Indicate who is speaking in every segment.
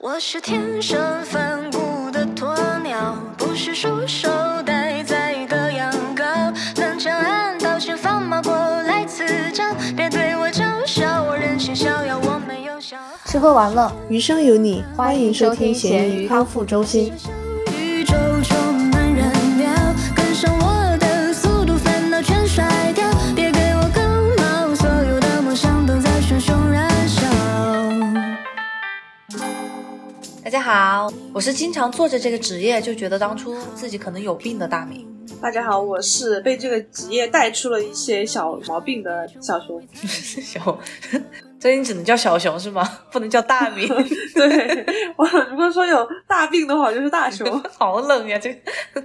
Speaker 1: 我是天生反骨的鸵鸟，不是束手待宰的羊羔。能将暗道前放马过来别对我嘲笑，我任性逍遥，我没有笑。
Speaker 2: 吃喝玩乐，
Speaker 3: 余生有你，
Speaker 2: 欢迎收听咸鱼康复中心。好，我是经常做着这个职业就觉得当初自己可能有病的大明。
Speaker 3: 大家好，我是被这个职业带出了一些小毛病的小熊。
Speaker 2: 小，所以你只能叫小熊是吗？不能叫大明。
Speaker 3: 对我如果说有大病的话，就是大熊。
Speaker 2: 好冷呀，这个。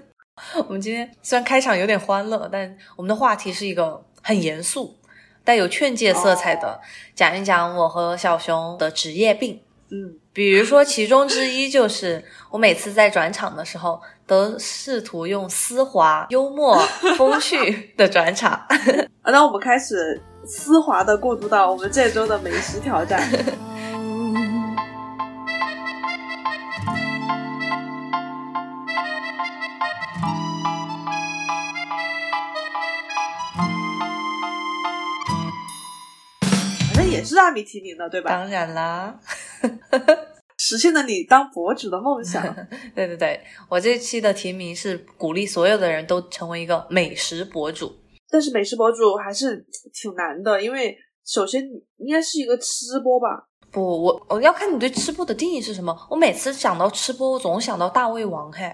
Speaker 2: 我们今天虽然开场有点欢乐，但我们的话题是一个很严肃、带有劝诫色彩的，讲一讲我和小熊的职业病。
Speaker 3: 嗯，
Speaker 2: 比如说，其中之一就是我每次在转场的时候，都试图用丝滑、幽默、风趣的转场。
Speaker 3: 啊那我们开始丝滑的过渡到我们这周的美食挑战。反正也是大米提名的，对吧？
Speaker 2: 当然啦，
Speaker 3: 实现了你当博主的梦想。
Speaker 2: 对对对，我这期的提名是鼓励所有的人都成为一个美食博主。
Speaker 3: 但是美食博主还是挺难的，因为首先你应该是一个吃播吧？
Speaker 2: 不，我我要看你对吃播的定义是什么。我每次想到吃播，我总想到大胃王嘿。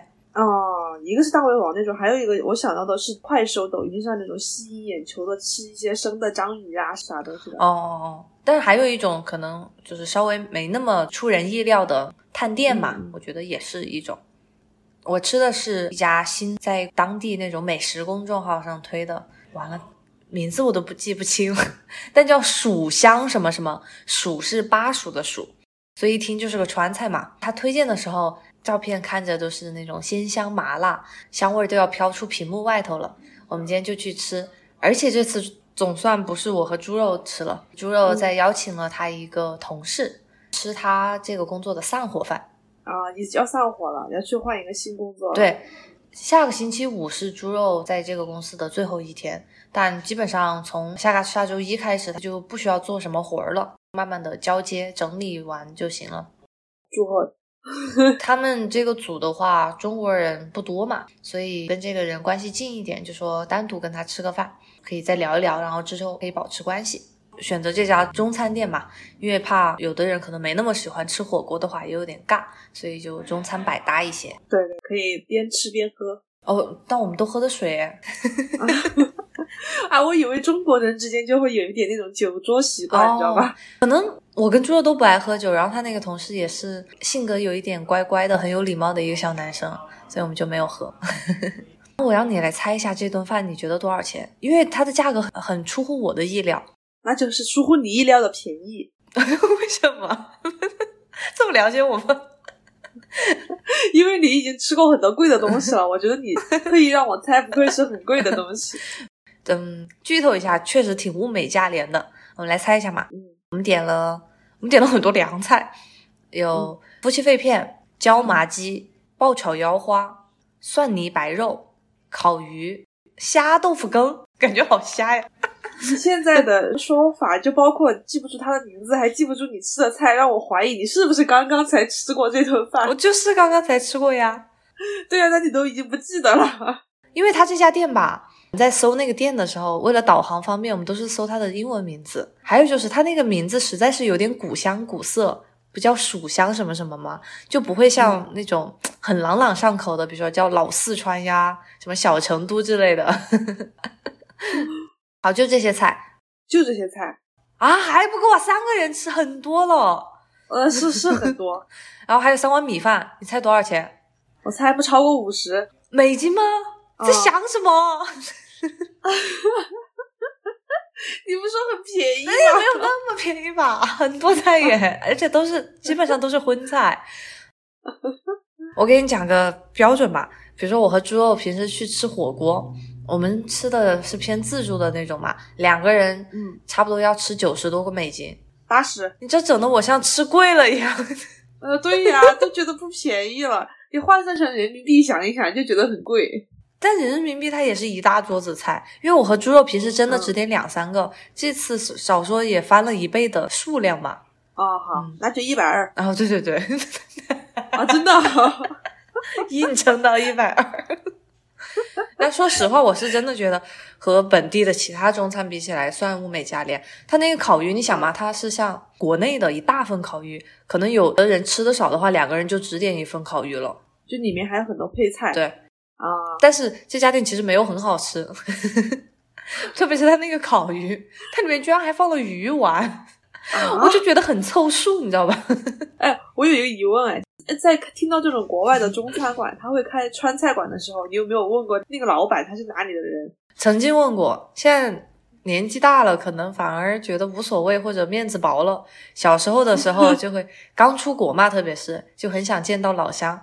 Speaker 3: 啊、一个是大胃王那种，还有一个我想到的是快手、抖音上那种吸引眼球的，吃一些生的章鱼啊啥的，是的。
Speaker 2: 哦哦哦，但是还有一种可能就是稍微没那么出人意料的探店嘛，
Speaker 3: 嗯
Speaker 2: 我觉得也是一种。我吃的是一家新在当地那种美食公众号上推的，完了名字我都不记不清了，但叫蜀香什么什么，蜀是巴蜀的蜀，所以一听就是个川菜嘛。他推荐的时候，照片看着都是那种鲜香麻辣，香味儿都要飘出屏幕外头了。我们今天就去吃，而且这次总算不是我和猪肉吃了，猪肉在邀请了他一个同事、吃他这个工作的散伙饭。
Speaker 3: 啊，你要散伙了，要去换一个新工作了。，
Speaker 2: 对，下个星期五是猪肉在这个公司的最后一天，但基本上从下个下周一开始，他就不需要做什么活儿了，慢慢的交接整理完就行了。
Speaker 3: 祝贺。
Speaker 2: 他们这个组的话，中国人不多嘛，所以跟这个人关系近一点，就说单独跟他吃个饭，可以再聊一聊，然后之后可以保持关系。选择这家中餐店嘛，因为怕有的人可能没那么喜欢吃火锅的话，也有点尬，所以就中餐百搭一些。
Speaker 3: 对对，可以边吃边喝。
Speaker 2: 哦，但我们都喝的水，
Speaker 3: 啊，我以为中国人之间就会有一点那种酒桌习惯，你知道吧？
Speaker 2: 可能我跟猪肉都不爱喝酒，然后他那个同事也是性格有一点乖乖的，很有礼貌的一个小男生，所以我们就没有喝。我让你来猜一下这顿饭你觉得多少钱？因为它的价格很很出乎我的意料。
Speaker 3: 那就是出乎你意料的便宜。
Speaker 2: 为什么？这么了解我吗？
Speaker 3: 因为你已经吃过很多贵的东西了，我觉得你特意让我猜，不会是很贵的东西。
Speaker 2: 嗯，剧透一下，确实挺物美价廉的。我们来猜一下嘛。
Speaker 3: 嗯，
Speaker 2: 我们点了，我们点了很多凉菜，有夫妻肺片、椒麻鸡、爆炒腰花、蒜泥白肉、烤鱼、虾豆腐羹，感觉好虾呀！
Speaker 3: 你 现在的说法就包括记不住他的名字，还记不住你吃的菜，让我怀疑你是不是刚刚才吃过这顿饭
Speaker 2: 我。就是刚刚才吃过呀。
Speaker 3: 对啊，那你都已经不记得了。
Speaker 2: 因为他这家店吧，你在搜那个店的时候，为了导航方便，我们都是搜它的英文名字。还有就是它那个名字实在是有点古香古色，不叫蜀香什么什么吗？就不会像那种很朗朗上口的，比如说叫老四川呀，什么小成都之类的。好，就这些菜
Speaker 3: 就这些菜，
Speaker 2: 啊，还不够啊，三个人吃很多了。
Speaker 3: 呃，是是很多，
Speaker 2: 然后还有三碗米饭，你猜多少钱？
Speaker 3: 我猜不超过五十。
Speaker 2: 美金吗？在
Speaker 3: 啊
Speaker 2: 想什么？
Speaker 3: 你不说很便宜吗？
Speaker 2: 也没有那么便宜吧，很多菜耶，而且都是基本上都是荤菜。我给你讲个标准吧，比如说我和猪肉平时去吃火锅，我们吃的是偏自助的那种嘛，两个人
Speaker 3: 嗯
Speaker 2: 差不多要吃九十多个美金，
Speaker 3: 八十，
Speaker 2: 你这整的我像吃贵了一样。
Speaker 3: 呃，对呀，都觉得不便宜了。你换算成人民币想一想，就觉得很贵。
Speaker 2: 但人民币它也是一大桌子菜，因为我和猪肉平时真的
Speaker 3: 嗯
Speaker 2: 只点两三个，这次少说也翻了一倍的数量嘛。
Speaker 3: 哦，好，那就一百二
Speaker 2: 然后对对对，
Speaker 3: 啊，真的。
Speaker 2: 硬撑到一百二。但说实话，我是真的觉得和本地的其他中餐比起来，算物美价廉。它那个烤鱼，你想嘛，它是像国内的一大份烤鱼，可能有的人吃的少的话，两个人就只点一份烤鱼了。
Speaker 3: 就里面还有很多配菜。
Speaker 2: 对，
Speaker 3: 啊，
Speaker 2: 但是这家店其实没有很好吃，特别是它那个烤鱼，它里面居然还放了鱼丸，
Speaker 3: 啊
Speaker 2: 我就觉得很凑数，你知道吧？
Speaker 3: 哎，我有一个疑问，哎，在听到这种国外的中餐馆，他会开川菜馆的时候，你有没有问过那个老板他是哪里的人？
Speaker 2: 曾经问过，现在年纪大了，可能反而觉得无所谓或者面子薄了。小时候的时候就会刚出国嘛，特别是就很想见到老乡。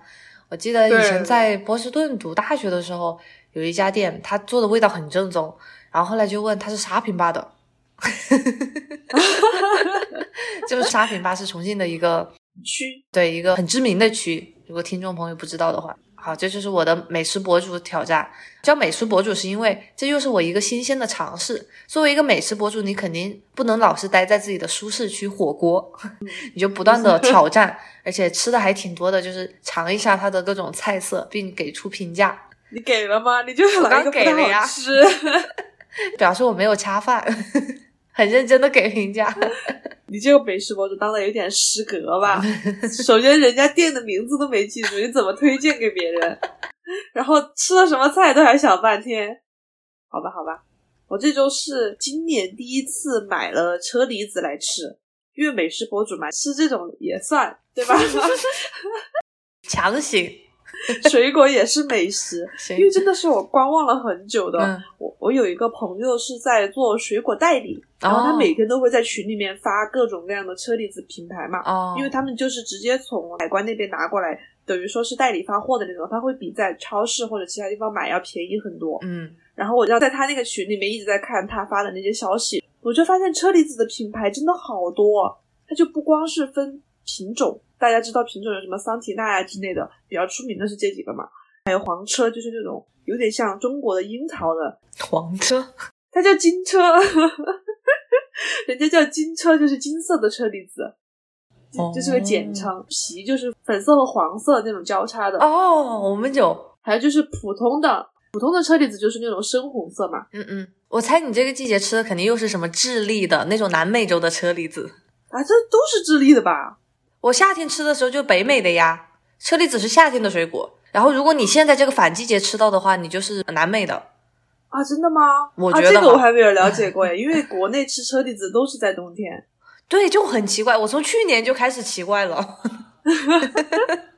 Speaker 2: 我记得以前在波士顿读大学的时候，有一家店，他做的味道很正宗，然后后来就问他是沙坪坝的，就是沙坪坝是重庆的一个
Speaker 3: 区。
Speaker 2: 对一个很知名的区，如果听众朋友不知道的话，好，这就是我的美食博主挑战。叫美食博主是因为这又是我一个新鲜的尝试。作为一个美食博主，你肯定不能老是待在自己的舒适区火锅，你就不断的挑战，而且吃的还挺多的，就是尝一下它的各种菜色，并给出评价，
Speaker 3: 你给了吗？你就是
Speaker 2: 我刚给了呀
Speaker 3: 吃。
Speaker 2: 表示我没有恰饭，很认真的给评价。
Speaker 3: 你这个美食博主当的有点失格吧？首先，人家店的名字都没记住，你怎么推荐给别人？然后吃了什么菜都还想半天。好吧，好吧，我这周是今年第一次买了车厘子来吃，因为美食博主嘛，吃这种也算对吧？
Speaker 2: 强行，
Speaker 3: 水果也是美食，因为真的是我观望了很久的。
Speaker 2: 嗯。
Speaker 3: 我我有一个朋友是在做水果代理，然后他
Speaker 2: 哦
Speaker 3: 每天都会在群里面发各种各样的车厘子品牌嘛，
Speaker 2: 哦，
Speaker 3: 因为他们就是直接从海关那边拿过来，等于说是代理发货的那种，他会比在超市或者其他地方买要便宜很多。
Speaker 2: 嗯。
Speaker 3: 然后我就在他那个群里面一直在看他发的那些消息，我就发现车厘子的品牌真的好多，它就不光是分品种，大家知道品种有什么桑提纳呀之类的，比较出名的是这几个嘛，还有黄车，就是那种有点像中国的樱桃的，
Speaker 2: 黄车，
Speaker 3: 它叫金车，人家叫金车，就是金色的车厘子，
Speaker 2: 哦
Speaker 3: 这是个简称。皮就是粉色和黄色那种交叉的，
Speaker 2: 哦，我们有。
Speaker 3: 还有就是普通的普通的车厘子就是那种深红色嘛。
Speaker 2: 嗯嗯，我猜你这个季节吃的肯定又是什么智利的那种南美洲的车厘子。
Speaker 3: 啊，这都是智利的吧？
Speaker 2: 我夏天吃的时候就北美的呀，车厘子是夏天的水果。然后如果你现在这个反季节吃到的话，你就是南美的。
Speaker 3: 啊，真的吗？
Speaker 2: 我觉得
Speaker 3: 啊、这个我还没有了解过 耶，因为国内吃车厘子都是在冬天。
Speaker 2: 对，就很奇怪。我从去年就开始奇怪了。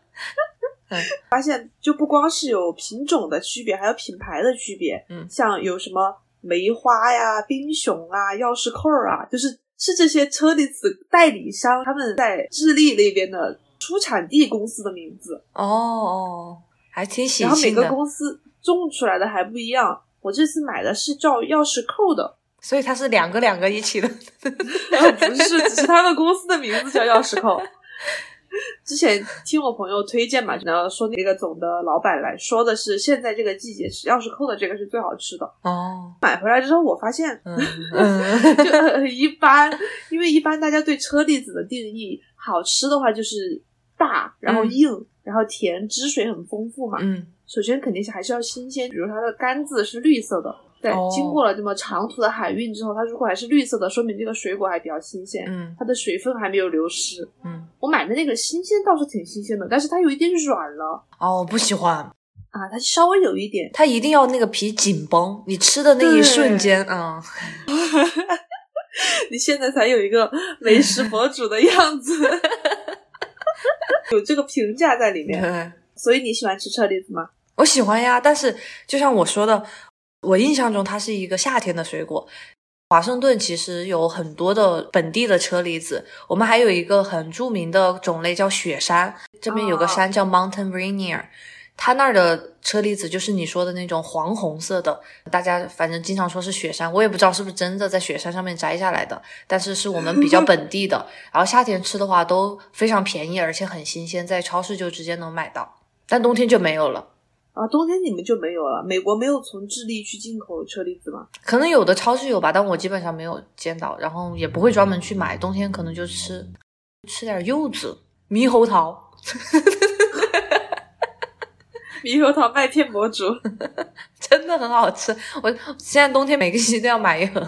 Speaker 3: 发现就不光是有品种的区别，还有品牌的区别。
Speaker 2: 嗯
Speaker 3: 像有什么梅花呀、冰熊啊、钥匙扣啊，就是是这些车厘子代理商他们在智利那边的出产地公司的名字，
Speaker 2: 哦哦，还挺喜
Speaker 3: 然后每个。公司种出来的还不一样。我这次买的是叫钥匙扣的，
Speaker 2: 所以它是两个两个一起的。
Speaker 3: 不是，只是他们公司的名字叫钥匙扣。之前听我朋友推荐嘛，然后说那个总的老板来说的是，现在这个季节吃钥匙扣的这个是最好吃的。
Speaker 2: 哦，
Speaker 3: 买回来之后，我发现
Speaker 2: 嗯 嗯，
Speaker 3: 就很一般，因为一般大家对车厘子的定义，好吃的话就是大，然后
Speaker 2: 嗯
Speaker 3: 硬，然后甜，汁水很丰富嘛。
Speaker 2: 嗯
Speaker 3: 首先肯定是还是要新鲜，比如它的杆子是绿色的，对，
Speaker 2: 哦
Speaker 3: 经过了这么长途的海运之后，它如果还是绿色的，说明这个水果还比较新鲜，
Speaker 2: 嗯
Speaker 3: 它的水分还没有流失。
Speaker 2: 嗯，
Speaker 3: 我买的那个新鲜倒是挺新鲜的，但是它有一点软了
Speaker 2: 哦，我不喜欢，
Speaker 3: 啊，它稍微有一点。
Speaker 2: 它一定要那个皮紧绷，你吃的那一瞬间，嗯，
Speaker 3: 你现在才有一个美食 博主的样子，有这个评价在里面。
Speaker 2: 对。
Speaker 3: 所以你喜欢吃车厘子吗？
Speaker 2: 我喜欢呀，但是就像我说的，我印象中它是一个夏天的水果。华盛顿其实有很多的本地的车厘子，我们还有一个很著名的种类叫雪山，这边有个
Speaker 3: 哦
Speaker 2: 山叫 Mountain Rainier，它那儿的车厘子就是你说的那种黄红色的，大家反正经常说是雪山，我也不知道是不是真的在雪山上面摘下来的，但是是我们比较 本地的。然后夏天吃的话都非常便宜，而且很新鲜，在超市就直接能买到，但冬天就没有了。
Speaker 3: 啊，冬天你们就没有了。美国没有从智利去进口车厘子吗？
Speaker 2: 可能有的超市有吧，但我基本上没有见到，然后也不会专门去买。冬天可能就吃吃点柚子、猕猴桃。
Speaker 3: 猕猴桃麦片博主，
Speaker 2: 真的很好吃。我现在冬天每个星期都要买一盒。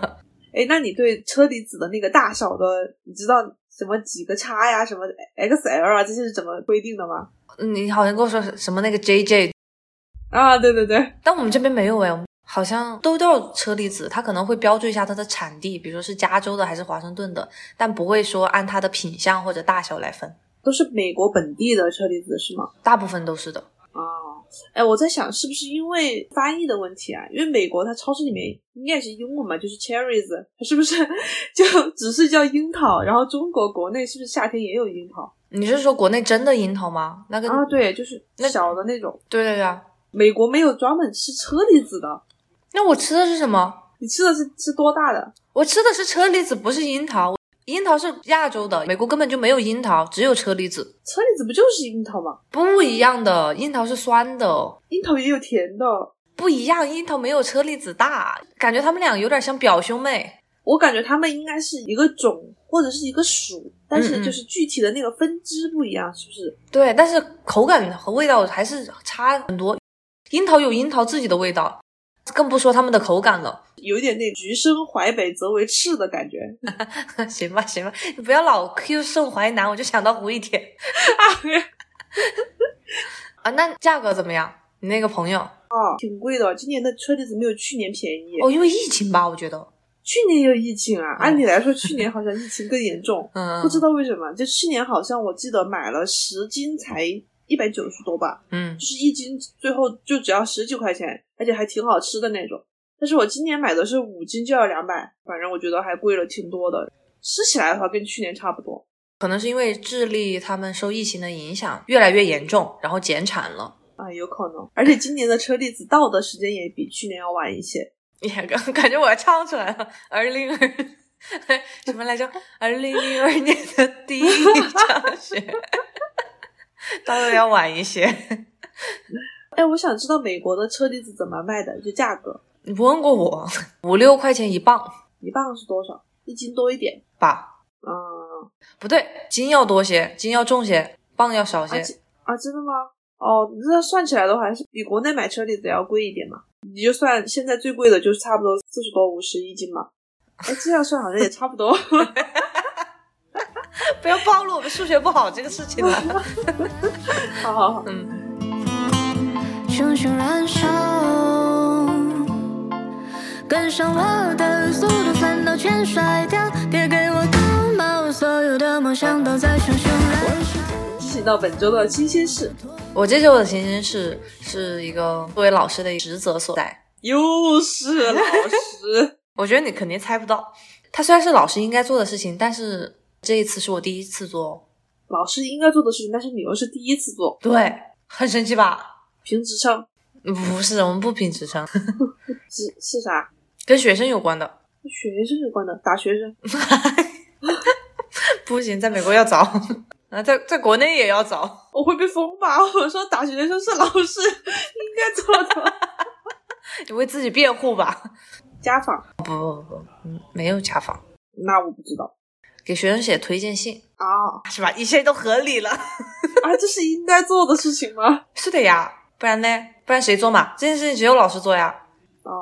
Speaker 3: 哎，那你对车厘子的那个大小的，你知道什么几个叉呀，什么 XL 啊，这些是怎么规定的吗？
Speaker 2: 你好像跟我说什么那个 JJ
Speaker 3: 啊，对对对，
Speaker 2: 但我们这边没有哎，好像都叫车厘子，它可能会标注一下它的产地，比如说是加州的还是华盛顿的，但不会说按它的品相或者大小来分。
Speaker 3: 都是美国本地的车厘子是吗？
Speaker 2: 大部分都是的。
Speaker 3: 哦，哎，我在想是不是因为翻译的问题啊？因为美国它超市里面应该是英文嘛，就是 cherries，它是不是就只是叫樱桃？然后中国国内是不是夏天也有樱桃？
Speaker 2: 你是说国内真的樱桃吗？那个
Speaker 3: 啊，对，就是那小的那种。
Speaker 2: 对对对啊，
Speaker 3: 美国没有专门吃车厘子的。
Speaker 2: 那我吃的是什么？
Speaker 3: 你吃的是是多大的？
Speaker 2: 我吃的是车厘子，不是樱桃。樱桃是亚洲的，美国根本就没有樱桃，只有车厘子。
Speaker 3: 车厘子不就是樱桃吗？
Speaker 2: 不一样的，樱桃是酸的，
Speaker 3: 樱桃也有甜的，
Speaker 2: 不一样。樱桃没有车厘子大，感觉他们俩有点像表兄妹。
Speaker 3: 我感觉他们应该是一个种或者是一个属，但是就是具体的那个分支不一样，是不是？
Speaker 2: 对，但是口感和味道还是差很多。樱桃有樱桃自己的味道。更不说它们的口感了，
Speaker 3: 有点那“橘生淮北则为赤”的感觉。
Speaker 2: 行吧，行吧，你不要老 Q 宋淮南，我就想到胡一天。啊，那价格怎么样？你那个朋友
Speaker 3: 啊，挺贵的。今年的车厘子没有去年便宜
Speaker 2: 哦，因为疫情吧，我觉得
Speaker 3: 去年有疫情啊。按理来说，去年好像疫情更严重，
Speaker 2: 嗯，
Speaker 3: 不知道为什么。就去年好像我记得买了十斤才一百九十多吧，
Speaker 2: 嗯，
Speaker 3: 就是一斤最后就只要十几块钱。而且还挺好吃的那种，但是我今年买的是五斤就要两百，反正我觉得还贵了挺多的。吃起来的话跟去年差不多，
Speaker 2: 可能是因为智利他们受疫情的影响越来越严重，然后减产了
Speaker 3: 啊，有可能。而且今年的车厘子到的时间也比去年要晚一些。
Speaker 2: 也感感觉我要唱出来了，二零二什么来着？二零零二年的第一场雪，到的要晚一些。
Speaker 3: 哎，我想知道美国的车厘子怎么卖的，就价格。
Speaker 2: 你不问过我，五六块钱一磅，
Speaker 3: 一磅是多少？一斤多一点
Speaker 2: 吧？
Speaker 3: 嗯，
Speaker 2: 不对，斤要多些，斤要重些，磅要少些。
Speaker 3: 啊，真的吗？哦，那算起来的话，还是比国内买车厘子要贵一点嘛？你就算现在最贵的就是差不多四十多五十一斤嘛。哎，这样算好像也差不多。
Speaker 2: 不要暴露我们数学不好这个事情了。
Speaker 3: 好好好，
Speaker 2: 嗯。
Speaker 1: 熊熊燃烧，跟上我的速度，烦恼全甩掉，别给我感冒，所有的梦想都在熊熊燃烧。
Speaker 3: 进行到本周的新鲜事，
Speaker 2: 我这周的新鲜事是一个作为老师的职责所在，
Speaker 3: 又是老师。
Speaker 2: 我觉得你肯定猜不到，他虽然是老师应该做的事情，但是这一次是我第一次做。
Speaker 3: 老师应该做的事情，但是你又是第一次做，
Speaker 2: 对，很神奇吧？
Speaker 3: 评职称？
Speaker 2: 不是，我们不评职称。
Speaker 3: 是是啥？
Speaker 2: 跟学生有关的。
Speaker 3: 跟学生有关的，打学生。
Speaker 2: 不行，在美国要找 啊，在在国内也要找。
Speaker 3: 我会被封吧？我说打学生是老师应该做的。
Speaker 2: 你为自己辩护吧。
Speaker 3: 家访？
Speaker 2: 不不不，嗯，没有家访。
Speaker 3: 那我不知道。
Speaker 2: 给学生写推荐信
Speaker 3: 啊？
Speaker 2: 是吧？一切都合理了。
Speaker 3: 啊，这是应该做的事情吗？
Speaker 2: 是的呀。不然呢？不然谁做嘛？这件事情只有老师做呀。
Speaker 3: 哦，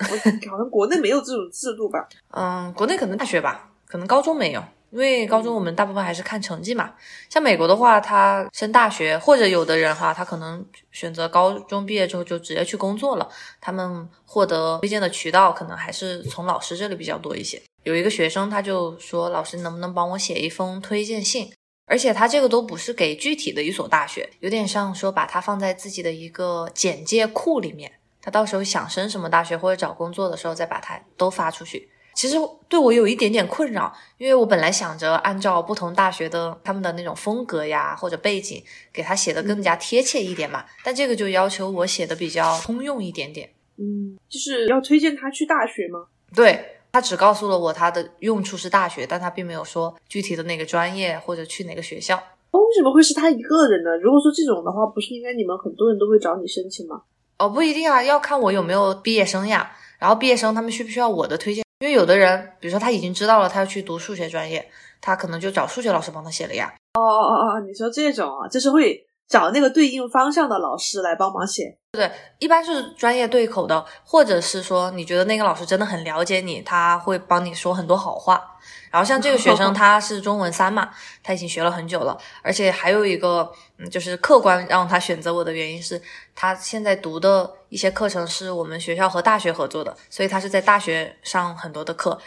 Speaker 3: 我 好像国内没有这种制度吧？
Speaker 2: 嗯，国内可能大学吧，可能高中没有，因为高中我们大部分还是看成绩嘛。像美国的话，他升大学或者有的人哈，他可能选择高中毕业之后就直接去工作了。他们获得推荐的渠道可能还是从老师这里比较多一些。有一个学生他就说：“老师能不能帮我写一封推荐信？”而且他这个都不是给具体的一所大学，有点像说把它放在自己的一个简介库里面，他到时候想升什么大学或者找工作的时候再把它都发出去。其实对我有一点点困扰，因为我本来想着按照不同大学的他们的那种风格呀或者背景，给他写的更加贴切一点嘛。但这个就要求我写的比较通用一点点。
Speaker 3: 嗯，就是要推荐他去大学吗？
Speaker 2: 对他只告诉了我他的用处是大学，但他并没有说具体的哪个专业或者去哪个学校。
Speaker 3: 为什么会是他一个人呢？如果说这种的话，不是应该你们很多人都会找你申请吗？
Speaker 2: 哦，不一定啊，要看我有没有毕业生呀。然后毕业生他们需不需要我的推荐？因为有的人，比如说他已经知道了他要去读数学专业，他可能就找数学老师帮他写了呀。
Speaker 3: 哦哦哦哦，你说这种啊，就是会找那个对应方向的老师来帮忙写。
Speaker 2: 对，一般是专业对口的，或者是说你觉得那个老师真的很了解你，他会帮你说很多好话。然后像这个学生 他是中文三嘛，他已经学了很久了，而且还有一个嗯，就是客观让他选择我的原因是他现在读的一些课程是我们学校和大学合作的，所以他是在大学上很多的课，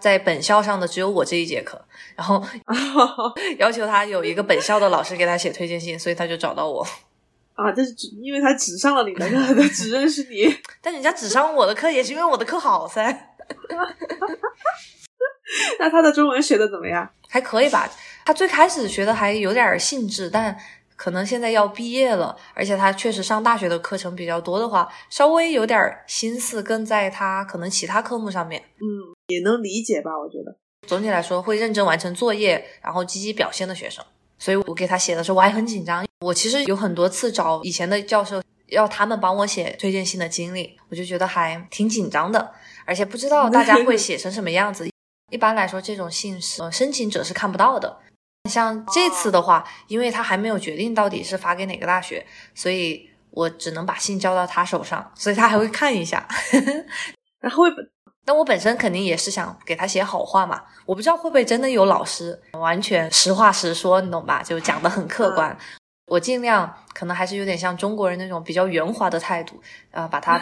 Speaker 2: 在本校上的只有我这一节课，然后要求他有一个本校的老师给他写推荐信，所以他就找到我。
Speaker 3: 啊，这是只因为他只上了你的课，他只认识你。
Speaker 2: 但人家只上我的课，也是因为我的课好噻。
Speaker 3: 那他的中文学的怎么样？
Speaker 2: 还可以吧。他最开始学的还有点兴致，但可能现在要毕业了，而且他确实上大学的课程比较多的话，稍微有点心思更在他可能其他科目上面。
Speaker 3: 嗯，也能理解吧？我觉得
Speaker 2: 总体来说会认真完成作业，然后积极表现的学生。所以我给他写的时候我还很紧张。我其实有很多次找以前的教授要他们帮我写推荐信的经历，我就觉得还挺紧张的，而且不知道大家会写成什么样子。一般来说，这种信是申请者是看不到的。像这次的话，因为他还没有决定到底是发给哪个大学，所以我只能把信交到他手上，所以他还会看一下。
Speaker 3: 然后，
Speaker 2: 但 我本身肯定也是想给他写好话嘛。我不知道会不会真的有老师完全实话实说，你懂吧？就讲的很客观。我尽量，可能还是有点像中国人那种比较圆滑的态度，呃，把他。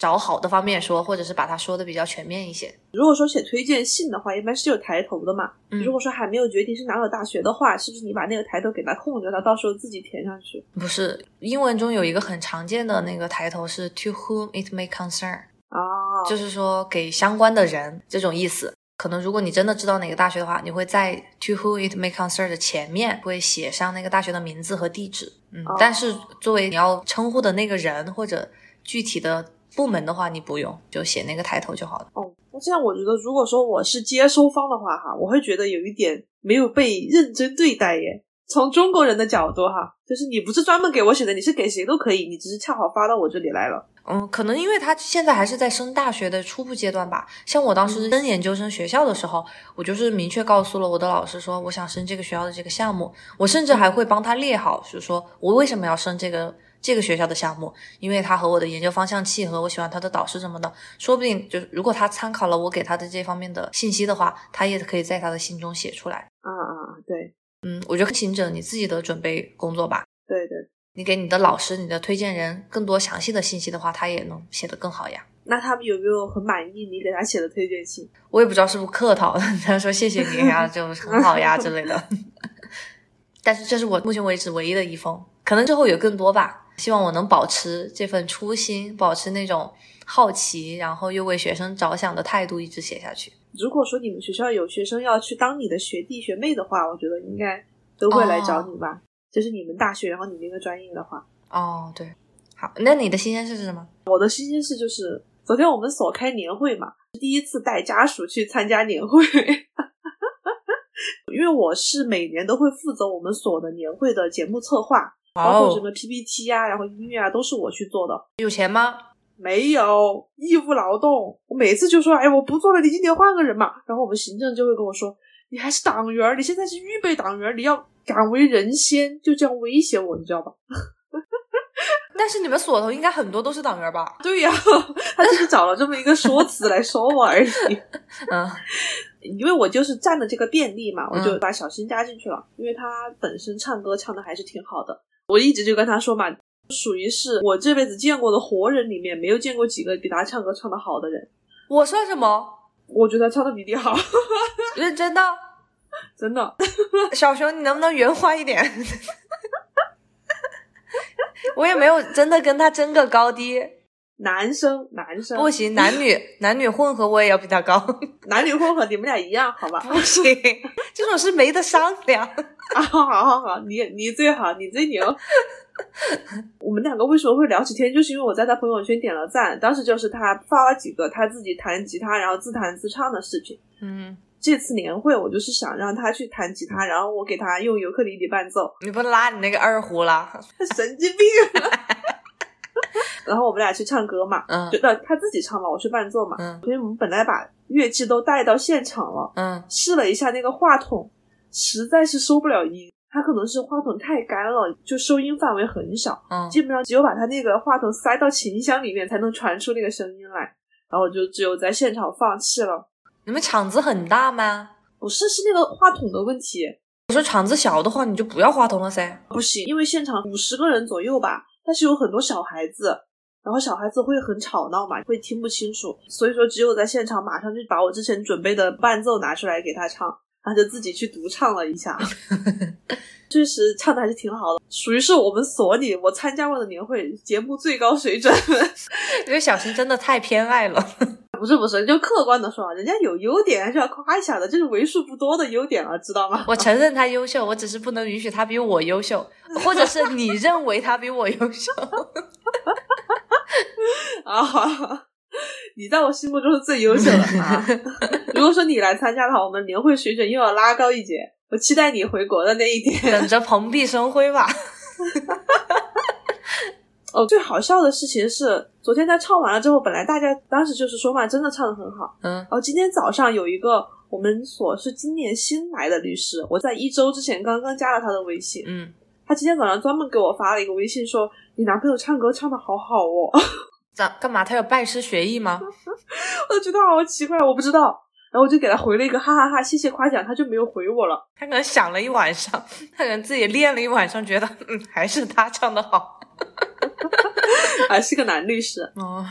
Speaker 2: 找好的方面说，或者是把它说的比较全面一些。
Speaker 3: 如果说写推荐信的话，一般是有抬头的嘛。如果说还没有决定是哪所大学的话，是不是你把那个抬头给它空着，他到时候自己填上去？
Speaker 2: 不是，英文中有一个很常见的那个抬头是 to whom it may concern，
Speaker 3: 哦，
Speaker 2: 就是说给相关的人这种意思。可能如果你真的知道哪个大学的话，你会在 to whom it may concern 的前面会写上那个大学的名字和地址。嗯，但是作为你要称呼的那个人或者具体的。部门的话，你不用就写那个抬头就好了。
Speaker 3: 哦，那这样我觉得，如果说我是接收方的话，哈，我会觉得有一点没有被认真对待耶。从中国人的角度，哈，就是你不是专门给我写的，你是给谁都可以，你只是恰好发到我这里来了。
Speaker 2: 嗯，可能因为他现在还是在升大学的初步阶段吧。像我当时升研究生学校的时候，我就是明确告诉了我的老师说，我想升这个学校的这个项目，我甚至还会帮他列好，就是说我为什么要升这个。这个学校的项目，因为他和我的研究方向契合，我喜欢他的导师什么的，说不定就是如果他参考了我给他的这方面的信息的话，他也可以在他的信中写出来。
Speaker 3: 啊啊，对，
Speaker 2: 嗯，我觉得行者你自己的准备工作吧。
Speaker 3: 对对，
Speaker 2: 你给你的老师、你的推荐人更多详细的信息的话，他也能写得更好呀。
Speaker 3: 那他们有没有很满意你给他写的推荐信？
Speaker 2: 我也不知道是不是客套，他说谢谢你呀，就很好呀之类的。但是这是我目前为止唯一的一封，可能之后有更多吧。希望我能保持这份初心，保持那种好奇，然后又为学生着想的态度，一直写下去。
Speaker 3: 如果说你们学校有学生要去当你的学弟学妹的话，我觉得应该都会来找你吧。就是你们大学，然后你那个专业的话。
Speaker 2: 哦，对，好，那你的新鲜事是什么？
Speaker 3: 我的新鲜事就是昨天我们所开年会嘛，第一次带家属去参加年会，因为我是每年都会负责我们所的年会的节目策划。包括什么 PPT 啊，然后音乐啊，都是我去做的。
Speaker 2: 有钱吗？
Speaker 3: 没有，义务劳动。我每次就说，哎，我不做了，你今年换个人嘛。然后我们行政就会跟我说，你还是党员，你现在是预备党员，你要敢为人先，就这样威胁我，你知道吧？
Speaker 2: 但是你们锁头应该很多都是党员吧？
Speaker 3: 对呀，他就是找了这么一个说辞来说我而已。
Speaker 2: 嗯，
Speaker 3: 因为我就是占了这个便利嘛，我就把小新加进去了，因为他本身唱歌唱的还是挺好的。我一直就跟他说嘛，属于是我这辈子见过的活人里面，没有见过几个比他唱歌唱的好的人。
Speaker 2: 我算什么？
Speaker 3: 我觉得他唱的比你好。
Speaker 2: 认真的，
Speaker 3: 真的。
Speaker 2: 小熊，你能不能圆滑一点？我也没有真的跟他争个高低。
Speaker 3: 男生男生
Speaker 2: 不行，男女 男女混合我也要比他高，
Speaker 3: 男女混合，你们俩一样，好吧？
Speaker 2: 不行，这种事没得商量。
Speaker 3: 啊，好好好，你你最好，你最牛。我们两个为什么会聊起天，就是因为我在他朋友圈点了赞，当时就是他发了几个他自己弹吉他，然后自弹自唱的视频。
Speaker 2: 嗯，
Speaker 3: 这次年会我就是想让他去弹吉他，然后我给他用尤克里里伴奏，
Speaker 2: 你不拉你那个二胡了？
Speaker 3: 神经病。然后我们俩去唱歌嘛，
Speaker 2: 嗯
Speaker 3: 就那他自己唱嘛，我去伴奏嘛。
Speaker 2: 嗯
Speaker 3: 所以我们本来把乐器都带到现场了，
Speaker 2: 嗯
Speaker 3: 试了一下那个话筒，实在是收不了音。它可能是话筒太干了，就收音范围很小，
Speaker 2: 嗯，
Speaker 3: 基本上只有把它那个话筒塞到琴箱里面才能传出那个声音来。然后我就只有在现场放弃了。
Speaker 2: 你们场子很大吗？
Speaker 3: 不是，是那个话筒的问题，
Speaker 2: 我说场子小的话，你就不要话筒了噻。
Speaker 3: 不行，因为现场五十个人左右吧，但是有很多小孩子，然后小孩子会很吵闹嘛，会听不清楚，所以说只有在现场马上就把我之前准备的伴奏拿出来给他唱，然后就自己去独唱了一下，确实唱的还是挺好的，属于是我们所里我参加过的年会节目最高水准。
Speaker 2: 因为小新真的太偏爱了。
Speaker 3: 不是不是，就客观的说啊，人家有优点还是要夸一下的，这是为数不多的优点了，知道吗？
Speaker 2: 我承认他优秀，我只是不能允许他比我优秀，或者是你认为他比我优秀。
Speaker 3: 啊，你在我心目中是最优秀的啊！如果说你来参加的话，我们年会水准又要拉高一截。我期待你回国的那一天。
Speaker 2: 等着蓬荜生辉吧。
Speaker 3: 哦，最好笑的事情是，昨天他唱完了之后，本来大家当时就是说嘛，真的唱的很好。
Speaker 2: 嗯
Speaker 3: 然后今天早上有一个我们所是今年新来的律师，我在一周之前刚刚加了他的微信，
Speaker 2: 嗯，
Speaker 3: 他今天早上专门给我发了一个微信说：“你男朋友唱歌唱的好好哦。”
Speaker 2: 咋干嘛？他有拜师学艺吗？
Speaker 3: 我就觉得好奇怪，我不知道。然后我就给他回了一个哈哈哈谢谢夸奖，他就没有回我了。
Speaker 2: 他可能想了一晚上，他可能自己练了一晚上，觉得嗯还是他唱的好。
Speaker 3: 还 是个男律师。
Speaker 2: 哦，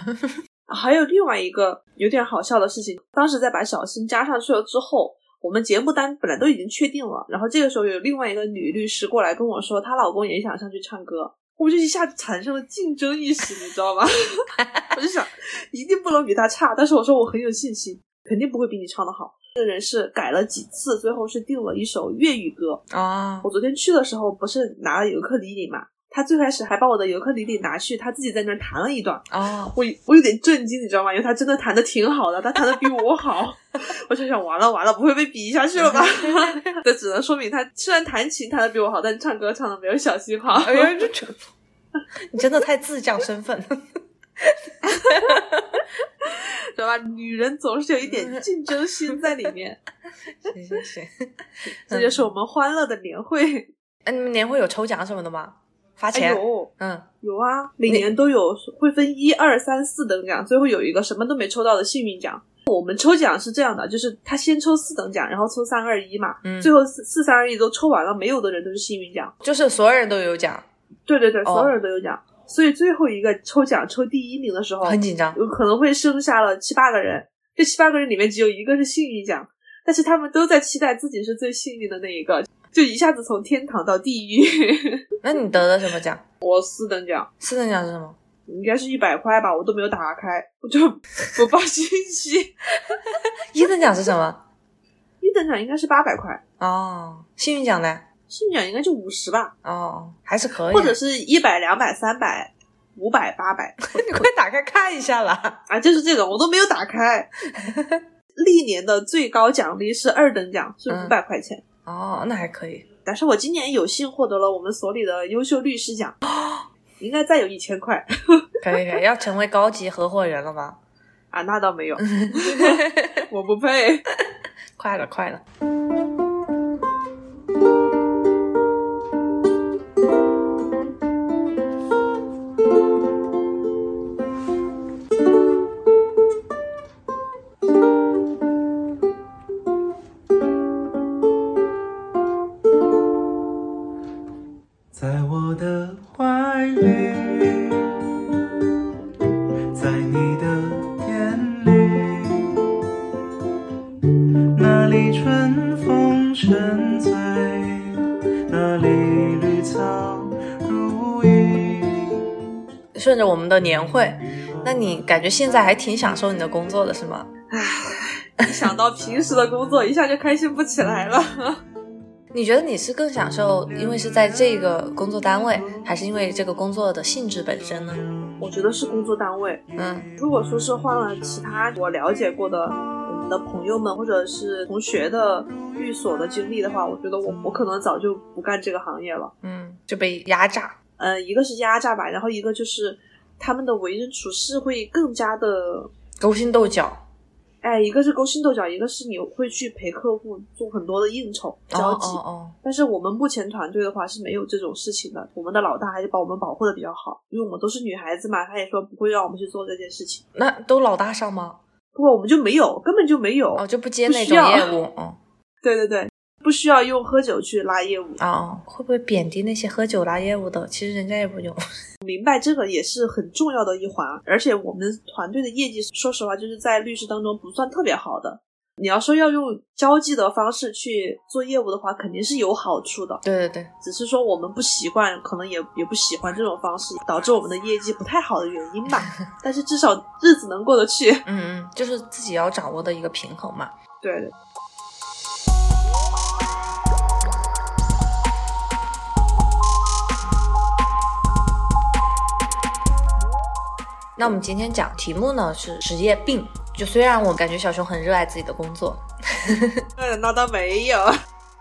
Speaker 3: 还有另外一个有点好笑的事情，当时在把小新加上去了之后，我们节目单本来都已经确定了，然后这个时候有另外一个女律师过来跟我说，她老公也想上去唱歌，我就一下子产生了竞争意识，你知道吗？我就想一定不能比他差，但是我说我很有信心，肯定不会比你唱的好。这个人是改了几次，最后是定了一首粤语歌。
Speaker 2: 啊，
Speaker 3: 我昨天去的时候不是拿了尤克里里嘛，他最开始还把我的尤克里里拿去，他自己在那儿弹了一段。
Speaker 2: 啊，
Speaker 3: 我我有点震惊，你知道吗？因为他真的弹的挺好的，他弹的比我好。我就想，完了完了，不会被比下去了吧？这只能说明他虽然弹琴弹的比我好，但是唱歌唱的没有小新好。
Speaker 2: 哎呀，这 你真的太自降身份了。
Speaker 3: 知道吧？女人总是有一点竞争心在里面，
Speaker 2: 行行行，
Speaker 3: 这就是我们欢乐的年会。
Speaker 2: 哎，你们年会有抽奖什么的吗？发
Speaker 3: 哎
Speaker 2: 钱？
Speaker 3: 有
Speaker 2: 嗯，
Speaker 3: 有啊，每年都有会分一二三四等奖，最后有一个什么都没抽到的幸运奖。我们抽奖是这样的，就是他先抽四等奖，然后抽三二一嘛，
Speaker 2: 嗯
Speaker 3: 最后四四三二一都抽完了，没有的人都是幸运奖。
Speaker 2: 就是所有人都有奖，
Speaker 3: 对对对，
Speaker 2: 哦
Speaker 3: 所有人都有奖。所以最后一个抽奖抽第一名的时候，
Speaker 2: 很紧张。
Speaker 3: 有可能会剩下了七八个人，这七八个人里面只有一个是幸运奖，但是他们都在期待自己是最幸运的那一个，就一下子从天堂到地狱。
Speaker 2: 那你得了什么奖？
Speaker 3: 我四等奖
Speaker 2: 四等奖是什么？
Speaker 3: 应该是一百块吧，我都没有打开，我就不报信息。
Speaker 2: 一等奖是什么？
Speaker 3: 一等奖应该是八百块，
Speaker 2: 哦，幸运奖呢？
Speaker 3: 幸运奖应该就五十吧，
Speaker 2: 哦，还是可以。
Speaker 3: 或者是一百、两百、三百、五百、八百
Speaker 2: 你快打开看一下啦。
Speaker 3: 啊，就是这种我都没有打开。历年的最高奖励是二等奖，是
Speaker 2: 嗯
Speaker 3: 五百块钱。
Speaker 2: 哦，那还可以。
Speaker 3: 但是我今年有幸获得了我们所里的优秀律师奖，应该再有一千块
Speaker 2: 可以可以，要成为高级合伙人了吗？
Speaker 3: 啊，那倒没有，我不配。
Speaker 2: 快了快了。
Speaker 4: 的
Speaker 2: 年会，那那你感觉现在还挺享受你的工作的是吗？
Speaker 3: 唉，一想到平时的工作，一下就开心不起来了。
Speaker 2: 你觉得你是更享受，因为是在这个工作单位，还是因为这个工作的性质本身呢？
Speaker 3: 我觉得是工作单位。
Speaker 2: 嗯
Speaker 3: 如果说是换了其他我了解过的我们的朋友们或者是同学的寓所的经历的话，我觉得我我可能早就不干这个行业了。
Speaker 2: 嗯，就被压榨。
Speaker 3: 嗯，一个是压榨吧，然后一个就是他们的为人处事会更加的，
Speaker 2: 勾心斗角。
Speaker 3: 哎，一个是勾心斗角，一个是你会去陪客户做很多的应酬交
Speaker 2: 哦
Speaker 3: 际。
Speaker 2: 哦哦，
Speaker 3: 但是我们目前团队的话是没有这种事情的，我们的老大还是把我们保护的比较好，因为我们都是女孩子嘛，他也说不会让我们去做这件事情。
Speaker 2: 那都老大上吗？
Speaker 3: 不我们就没有，根本就没有。
Speaker 2: 哦，就不接那种业务。嗯
Speaker 3: 对对对，不需要用喝酒去拉业务。
Speaker 2: 哦，会不会贬低那些喝酒拉业务的？其实人家也不用。
Speaker 3: 明白这个也是很重要的一环，而且我们团队的业绩，说实话，就是在律师当中不算特别好的。你要说要用交际的方式去做业务的话，肯定是有好处的，
Speaker 2: 对对对，
Speaker 3: 只是说我们不习惯，可能也也不喜欢这种方式，导致我们的业绩不太好的原因吧。但是至少日子能过得去。
Speaker 2: 嗯嗯，就是自己要掌握的一个平衡嘛。
Speaker 3: 对对，
Speaker 2: 那我们今天讲题目呢是职业病。就虽然我感觉小熊很热爱自己的工作，
Speaker 3: 嗯，那倒没有。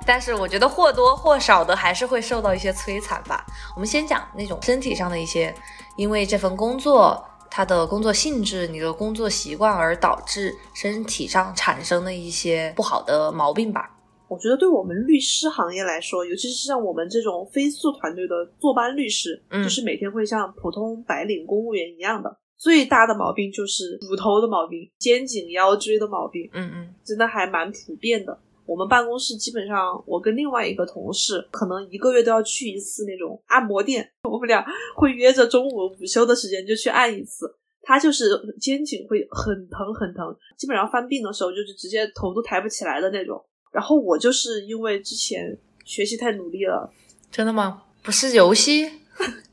Speaker 2: 但是我觉得或多或少的还是会受到一些摧残吧。我们先讲那种身体上的一些，因为这份工作它的工作性质、你的工作习惯而导致身体上产生的一些不好的毛病吧。
Speaker 3: 我觉得对我们律师行业来说，尤其是像我们这种非诉团队的坐班律师，
Speaker 2: 嗯
Speaker 3: 就是每天会像普通白领公务员一样的，最大的毛病就是骨头的毛病、肩颈腰椎的毛病，
Speaker 2: 嗯嗯
Speaker 3: 真的还蛮普遍的。我们办公室基本上，我跟另外一个同事可能一个月都要去一次那种按摩店，我们俩会约着中午午休的时间就去按一次。他就是肩颈会很疼很疼，基本上犯病的时候就是直接头都抬不起来的那种。然后我就是因为之前学习太努力了，
Speaker 2: 真的吗？不是游戏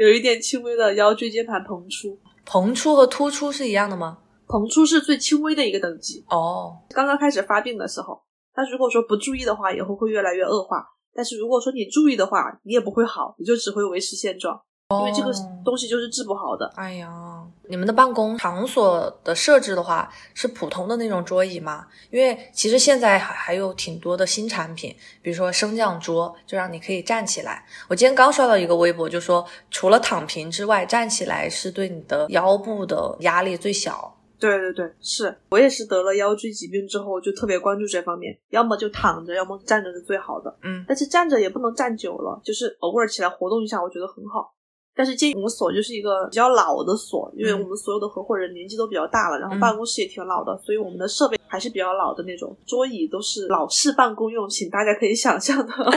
Speaker 3: 有一点轻微的腰椎间盘膨出，
Speaker 2: 膨出和突出是一样的吗？
Speaker 3: 膨出是最轻微的一个等级。
Speaker 2: 哦，
Speaker 3: 刚刚开始发病的时候，但如果说不注意的话，以后会越来越恶化。但是如果说你注意的话，你也不会好，你就只会维持现状，因为这个
Speaker 2: 哦
Speaker 3: 东西就是治不好的。
Speaker 2: 哎呀，你们的办公场所的设置的话，是普通的那种桌椅吗？因为其实现在还还有挺多的新产品，比如说升降桌，就让你可以站起来。我今天刚刷到一个微博，就说除了躺平之外，站起来是对你的腰部的压力最小。
Speaker 3: 对对对，是我也是得了腰椎疾病之后，就特别关注这方面，要么就躺着，要么站着是最好的。
Speaker 2: 嗯
Speaker 3: 但是站着也不能站久了，就是偶尔起来活动一下，我觉得很好。但是建议我们所就是一个比较老的所，因为
Speaker 2: 嗯
Speaker 3: 我们所有的合伙人年纪都比较大了，然后
Speaker 2: 嗯
Speaker 3: 办公室也挺老的，所以我们的设备还是比较老的那种，桌椅都是老式办公用，品大家可以想象的。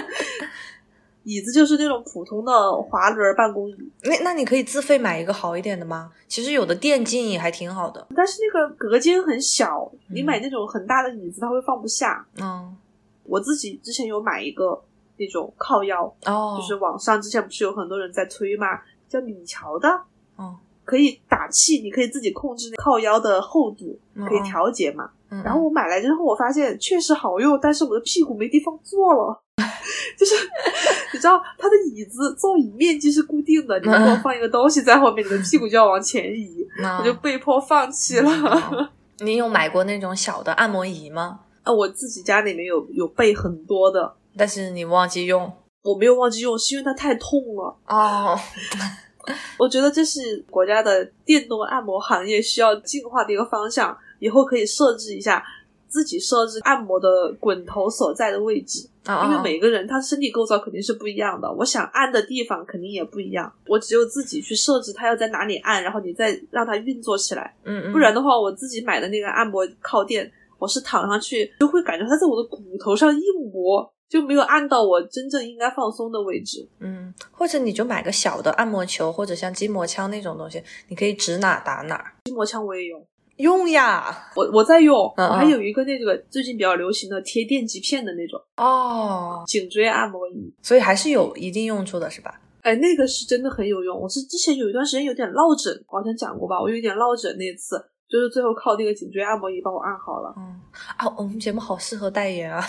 Speaker 3: 椅子就是那种普通的滑轮办公椅，
Speaker 2: 那那你可以自费买一个好一点的吗？其实有的电竞椅还挺好的。
Speaker 3: 但是那个隔间很小，你
Speaker 2: 嗯
Speaker 3: 买那种很大的椅子，它会放不下。
Speaker 2: 嗯，
Speaker 3: 我自己之前有买一个那种靠腰，
Speaker 2: 哦，
Speaker 3: 就是网上之前不是有很多人在推嘛，叫米乔的，
Speaker 2: 哦，
Speaker 3: 可以打气，你可以自己控制靠腰的厚度，
Speaker 2: 嗯
Speaker 3: 可以调节嘛。
Speaker 2: 嗯
Speaker 3: 然后我买来之后，我发现确实好用，但是我的屁股没地方坐了。就是 你知道，它的椅子座椅面积是固定的，你如果放一个东西在后面，你的屁股就要往前移，我就被迫放弃了。
Speaker 2: 哦你有买过那种小的按摩仪吗？
Speaker 3: 啊，我自己家里面有有备很多的，
Speaker 2: 但是你忘记用
Speaker 3: 我没有忘记用，是因为它太痛了。
Speaker 2: 哦。
Speaker 3: 我觉得这是国家的电动按摩行业需要进化的一个方向，以后可以设置一下自己设置按摩的滚头所在的位置，
Speaker 2: 啊
Speaker 3: 因为每个人他身体构造肯定是不一样的，我想按的地方肯定也不一样，我只有自己去设置它要在哪里按，然后你再让它运作起来，
Speaker 2: 嗯嗯，
Speaker 3: 不然的话，我自己买的那个按摩靠垫，我是躺上去就会感觉它在我的骨头上硬磨，就没有按到我真正应该放松的位置。
Speaker 2: 嗯，或者你就买个小的按摩球，或者像筋膜枪那种东西，你可以指哪打哪。
Speaker 3: 筋膜枪我也有。
Speaker 2: 用呀，
Speaker 3: 我我在用，我还有一个那个最近比较流行的贴电极片的那种
Speaker 2: 哦，
Speaker 3: 颈椎按摩仪。
Speaker 2: 所以还是有一定用处的，是吧？
Speaker 3: 哎，那个是真的很有用。我是之前有一段时间有点落枕，我好像讲过吧，我有点落枕那次，就是最后靠那个颈椎按摩仪帮我按好了。
Speaker 2: 嗯啊，我们节目好适合代言啊，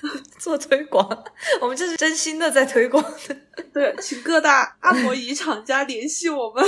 Speaker 2: 做推广，我们这是真心的在推广。
Speaker 3: 对，请各大按摩仪厂家联系我们，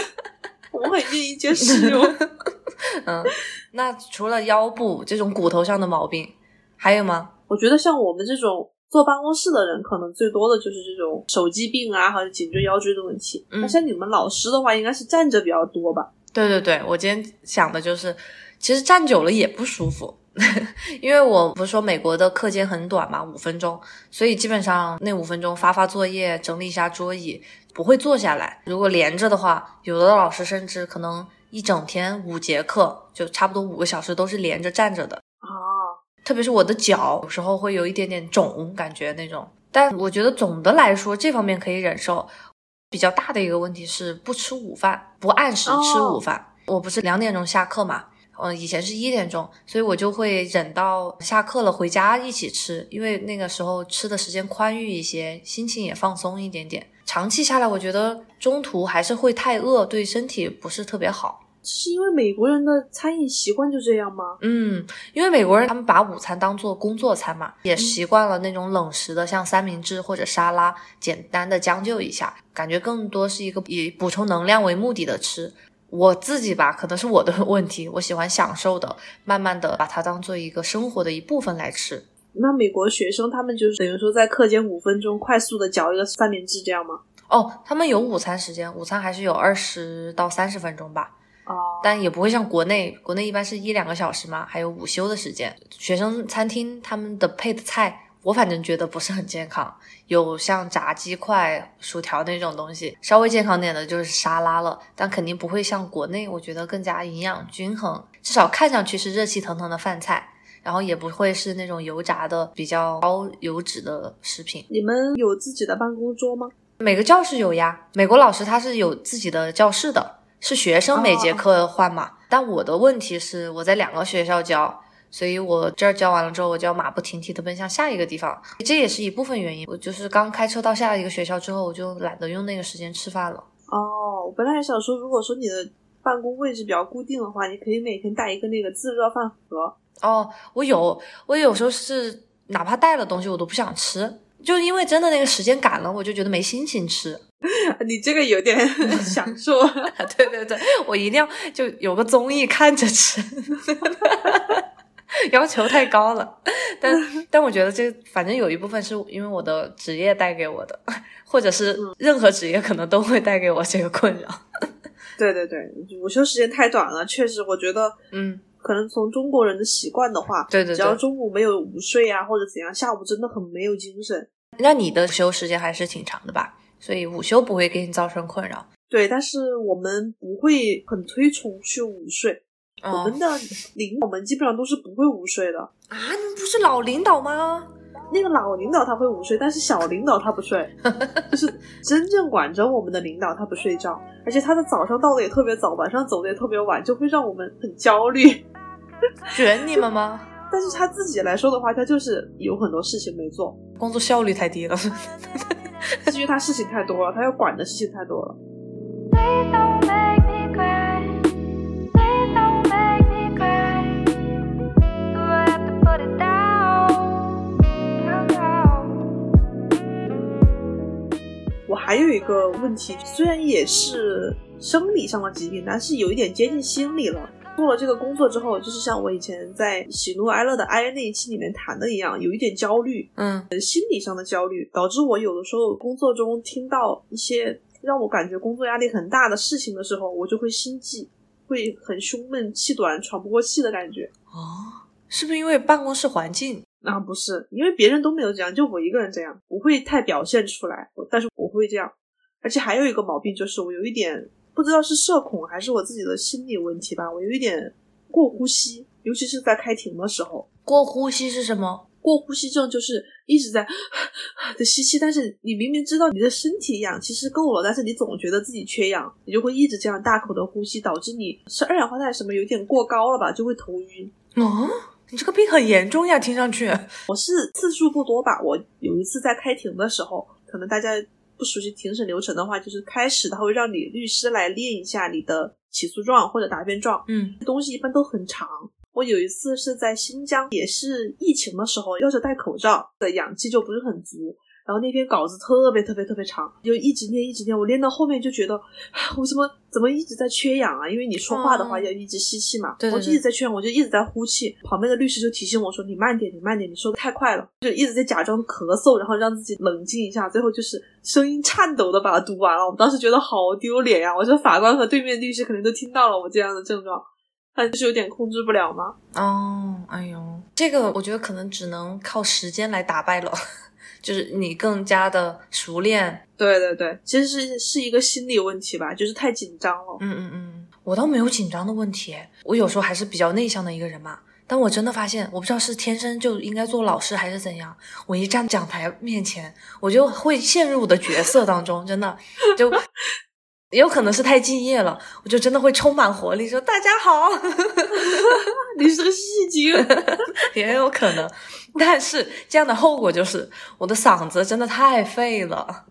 Speaker 3: 我们很愿意接使用。
Speaker 2: 嗯，那除了腰部这种骨头上的毛病，还有吗？
Speaker 3: 我觉得像我们这种坐办公室的人，可能最多的就是这种手机病啊，还有颈椎、腰椎的问题。
Speaker 2: 嗯
Speaker 3: 那像你们老师的话，应该是站着比较多吧？
Speaker 2: 对对对，我今天想的就是，其实站久了也不舒服，因为我不是说美国的课间很短嘛，五分钟，所以基本上那五分钟发发作业、整理一下桌椅，不会坐下来。如果连着的话，有的老师甚至可能一整天五节课，就差不多五个小时都是连着站着的。
Speaker 3: 哦，
Speaker 2: 特别是我的脚，有时候会有一点点肿，感觉那种。但我觉得总的来说，这方面可以忍受。比较大的一个问题是不吃午饭，不按时吃午饭。我不是两点钟下课嘛，嗯，以前是一点钟，所以我就会忍到下课了回家一起吃，因为那个时候吃的时间宽裕一些，心情也放松一点点。长期下来，我觉得中途还是会太饿，对身体不是特别好。
Speaker 3: 是因为美国人的餐饮习惯就这样吗？
Speaker 2: 嗯，因为美国人他们把午餐当做工作餐嘛，也习惯了那种冷食的，像三明治或者沙拉，简单的将就一下，感觉更多是一个以补充能量为目的的吃。我自己吧，可能是我的 问题，我喜欢享受的，慢慢的把它当做一个生活的一部分来吃。
Speaker 3: 那美国学生他们就是等于说在课间五分钟快速的嚼一个三明治这样吗？
Speaker 2: 哦，他们有午餐时间，午餐还是有二十到三十分钟吧。
Speaker 3: 哦，
Speaker 2: 但也不会像国内，国内一般是一两个小时嘛，还有午休的时间。学生餐厅他们的配的菜，我反正觉得不是很健康，有像炸鸡块、薯条那种东西，稍微健康点的就是沙拉了，但肯定不会像国内，我觉得更加营养均衡，至少看上去是热气腾腾的饭菜。然后也不会是那种油炸的比较高油脂的食品。
Speaker 3: 你们有自己的办公桌吗？
Speaker 2: 每个教室有呀，美国老师他是有自己的教室的，是学生每节课换嘛。但我的问题是我在两个学校教，所以我这儿教完了之后，我就要马不停蹄的奔向下一个地方，这也是一部分原因。我就是刚开车到下一个学校之后，我就懒得用那个时间吃饭了。
Speaker 3: 哦，我本来还想说，如果说你的办公位置比较固定的话，你可以每天带一个那个自热饭盒。
Speaker 2: 哦，我有，我有时候是哪怕带了东西，我都不想吃，就因为真的那个时间赶了，我就觉得没心情吃。
Speaker 3: 你这个有点 享受。
Speaker 2: 对对对，我一定要就有个综艺看着吃，要求太高了。但但我觉得这反正有一部分是因为我的职业带给我的，或者是任何职业可能都会带给我这个困扰。
Speaker 3: 对 对对，午休时间太短了，确实，我觉得，
Speaker 2: 嗯，
Speaker 3: 可能从中国人的习惯的话，
Speaker 2: 对对对
Speaker 3: 只要中午没有午睡啊，或者怎样，下午真的很没有精神。
Speaker 2: 那你的休时间还是挺长的吧？所以午休不会给你造成困扰。
Speaker 3: 对，但是我们不会很推崇去午睡。我
Speaker 2: 哦
Speaker 3: 们的 领导们基本上都是不会午睡的。
Speaker 2: 啊，你们不是老领导吗？
Speaker 3: 那个老领导他会午睡，但是小领导他不睡，就是真正管着我们的领导他不睡觉，而且他的早上到的也特别早，晚上走的也特别晚，就会让我们很焦虑。
Speaker 2: 卷你们吗？
Speaker 3: 但是他自己来说的话，他就是有很多事情没做，
Speaker 2: 工作效率太低了。
Speaker 3: 是因为他事情太多了，他要管的事情太多了。我还有一个问题，虽然也是生理上的疾病，但是有一点接近心理了。做了这个工作之后，就是像我以前在喜怒哀乐的哀那一期里面谈的一样，有一点焦虑，
Speaker 2: 嗯
Speaker 3: 呃心理上的焦虑，导致我有的时候工作中听到一些让我感觉工作压力很大的事情的时候，我就会心悸，会很胸闷、气短、喘不过气的感觉。
Speaker 2: 哦，是不是因为办公室环境？
Speaker 3: 啊，不是，因为别人都没有这样，就我一个人这样，不会太表现出来，但是我会这样。而且还有一个毛病，就是我有一点不知道是社恐还是我自己的心理问题吧，我有一点过呼吸，尤其是在开庭的时候。
Speaker 2: 过呼吸是什么？
Speaker 3: 过呼吸症就是一直在的吸气，但是你明明知道你的身体氧其实够了，但是你总觉得自己缺氧，你就会一直这样大口的呼吸，导致你是二氧化碳什么有点过高了吧，就会头晕。
Speaker 2: 哦，你这个病很严重呀，听上去。
Speaker 3: 我是次数不多吧，我有一次在开庭的时候，可能大家不熟悉庭审流程的话，就是开始他会让你律师来练一下你的起诉状或者答辩状，
Speaker 2: 嗯
Speaker 3: 东西一般都很长。我有一次是在新疆，也是疫情的时候，要求戴口罩，的氧气就不是很足。然后那篇稿子特别特别特别长，就一直念一直念，我念到后面就觉得，啊我怎么怎么一直在缺氧啊？因为你说话的话
Speaker 2: 哦
Speaker 3: 要一直吸气嘛，我就一直在缺氧，我就一直在呼气。旁边的律师就提醒我说：“你慢点，你慢点，你说的太快了。”就一直在假装咳嗽，然后让自己冷静一下，最后就是声音颤抖的把它读完了。我们当时觉得好丢脸呀！我说法官和对面律师可能都听到了我这样的症状，他就是有点控制不了嘛。
Speaker 2: 哦，哎呦，这个我觉得可能只能靠时间来打败了，就是你更加的熟练。
Speaker 3: 对对对，其实是是一个心理问题吧，就是太紧张了。
Speaker 2: 嗯嗯嗯，我倒没有紧张的问题，我有时候还是比较内向的一个人嘛。但我真的发现，我不知道是天生就应该做老师还是怎样，我一站讲台面前，我就会陷入我的角色当中，真的就也有可能是太敬业了，我就真的会充满活力说大家好，
Speaker 3: 你是个戏精，
Speaker 2: 也有可能。但是这样的后果就是我的嗓子真的太废了。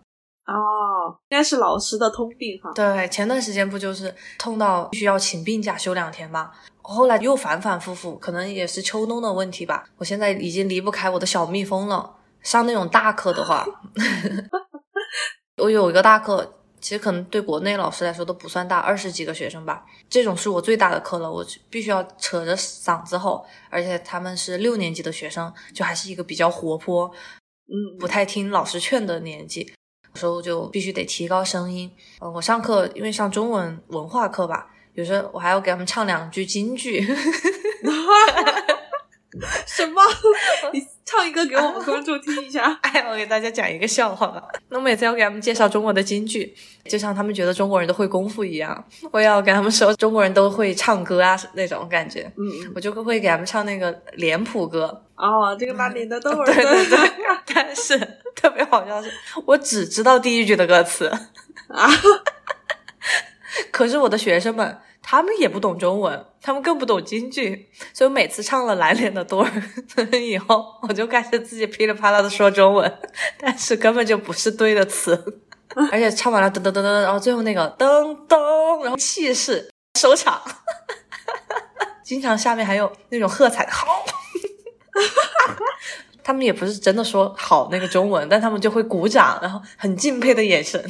Speaker 3: 哦，应该是老师的通病哈。
Speaker 2: 对，前段时间不就是痛到需要请病假休两天吗？后来又反反复复，可能也是秋冬的问题吧。我现在已经离不开我的小蜜蜂了。上那种大课的话 我有一个大课，其实可能对国内老师来说都不算大，二十几个学生吧。这种是我最大的课了，我必须要扯着嗓子吼，而且他们是六年级的学生，就还是一个比较活泼，
Speaker 3: 嗯，
Speaker 2: 不太听老师劝的年纪，有时候就必须得提高声音。呃，我上课因为上中文文化课吧，有时候我还要给他们唱两句京剧。
Speaker 3: 什么？唱一个给我们 观众听一下。
Speaker 2: 哎，我给大家讲一个笑话吧。那我每次要给他们介绍中国的京剧，就像他们觉得中国人都会功夫一样，我要给他们说中国人都会唱歌啊那种感觉。
Speaker 3: 嗯嗯。
Speaker 2: 我就会给他们唱那个脸谱歌，
Speaker 3: 哦，这个哪里的豆儿
Speaker 2: 对对对，但是特别好笑是，我只知道第一句的歌词，
Speaker 3: 啊，
Speaker 2: 可是我的学生们他们也不懂中文，他们更不懂京剧，所以我每次唱了蓝脸的多儿 以后，我就开始自己噼里啪啦的说中文，但是根本就不是对的词，而且唱完了噔噔噔噔，然后最后那个噔噔，然后气势收场，经常下面还有那种喝彩的好。他们也不是真的说好那个中文，但他们就会鼓掌，然后很敬佩的眼神。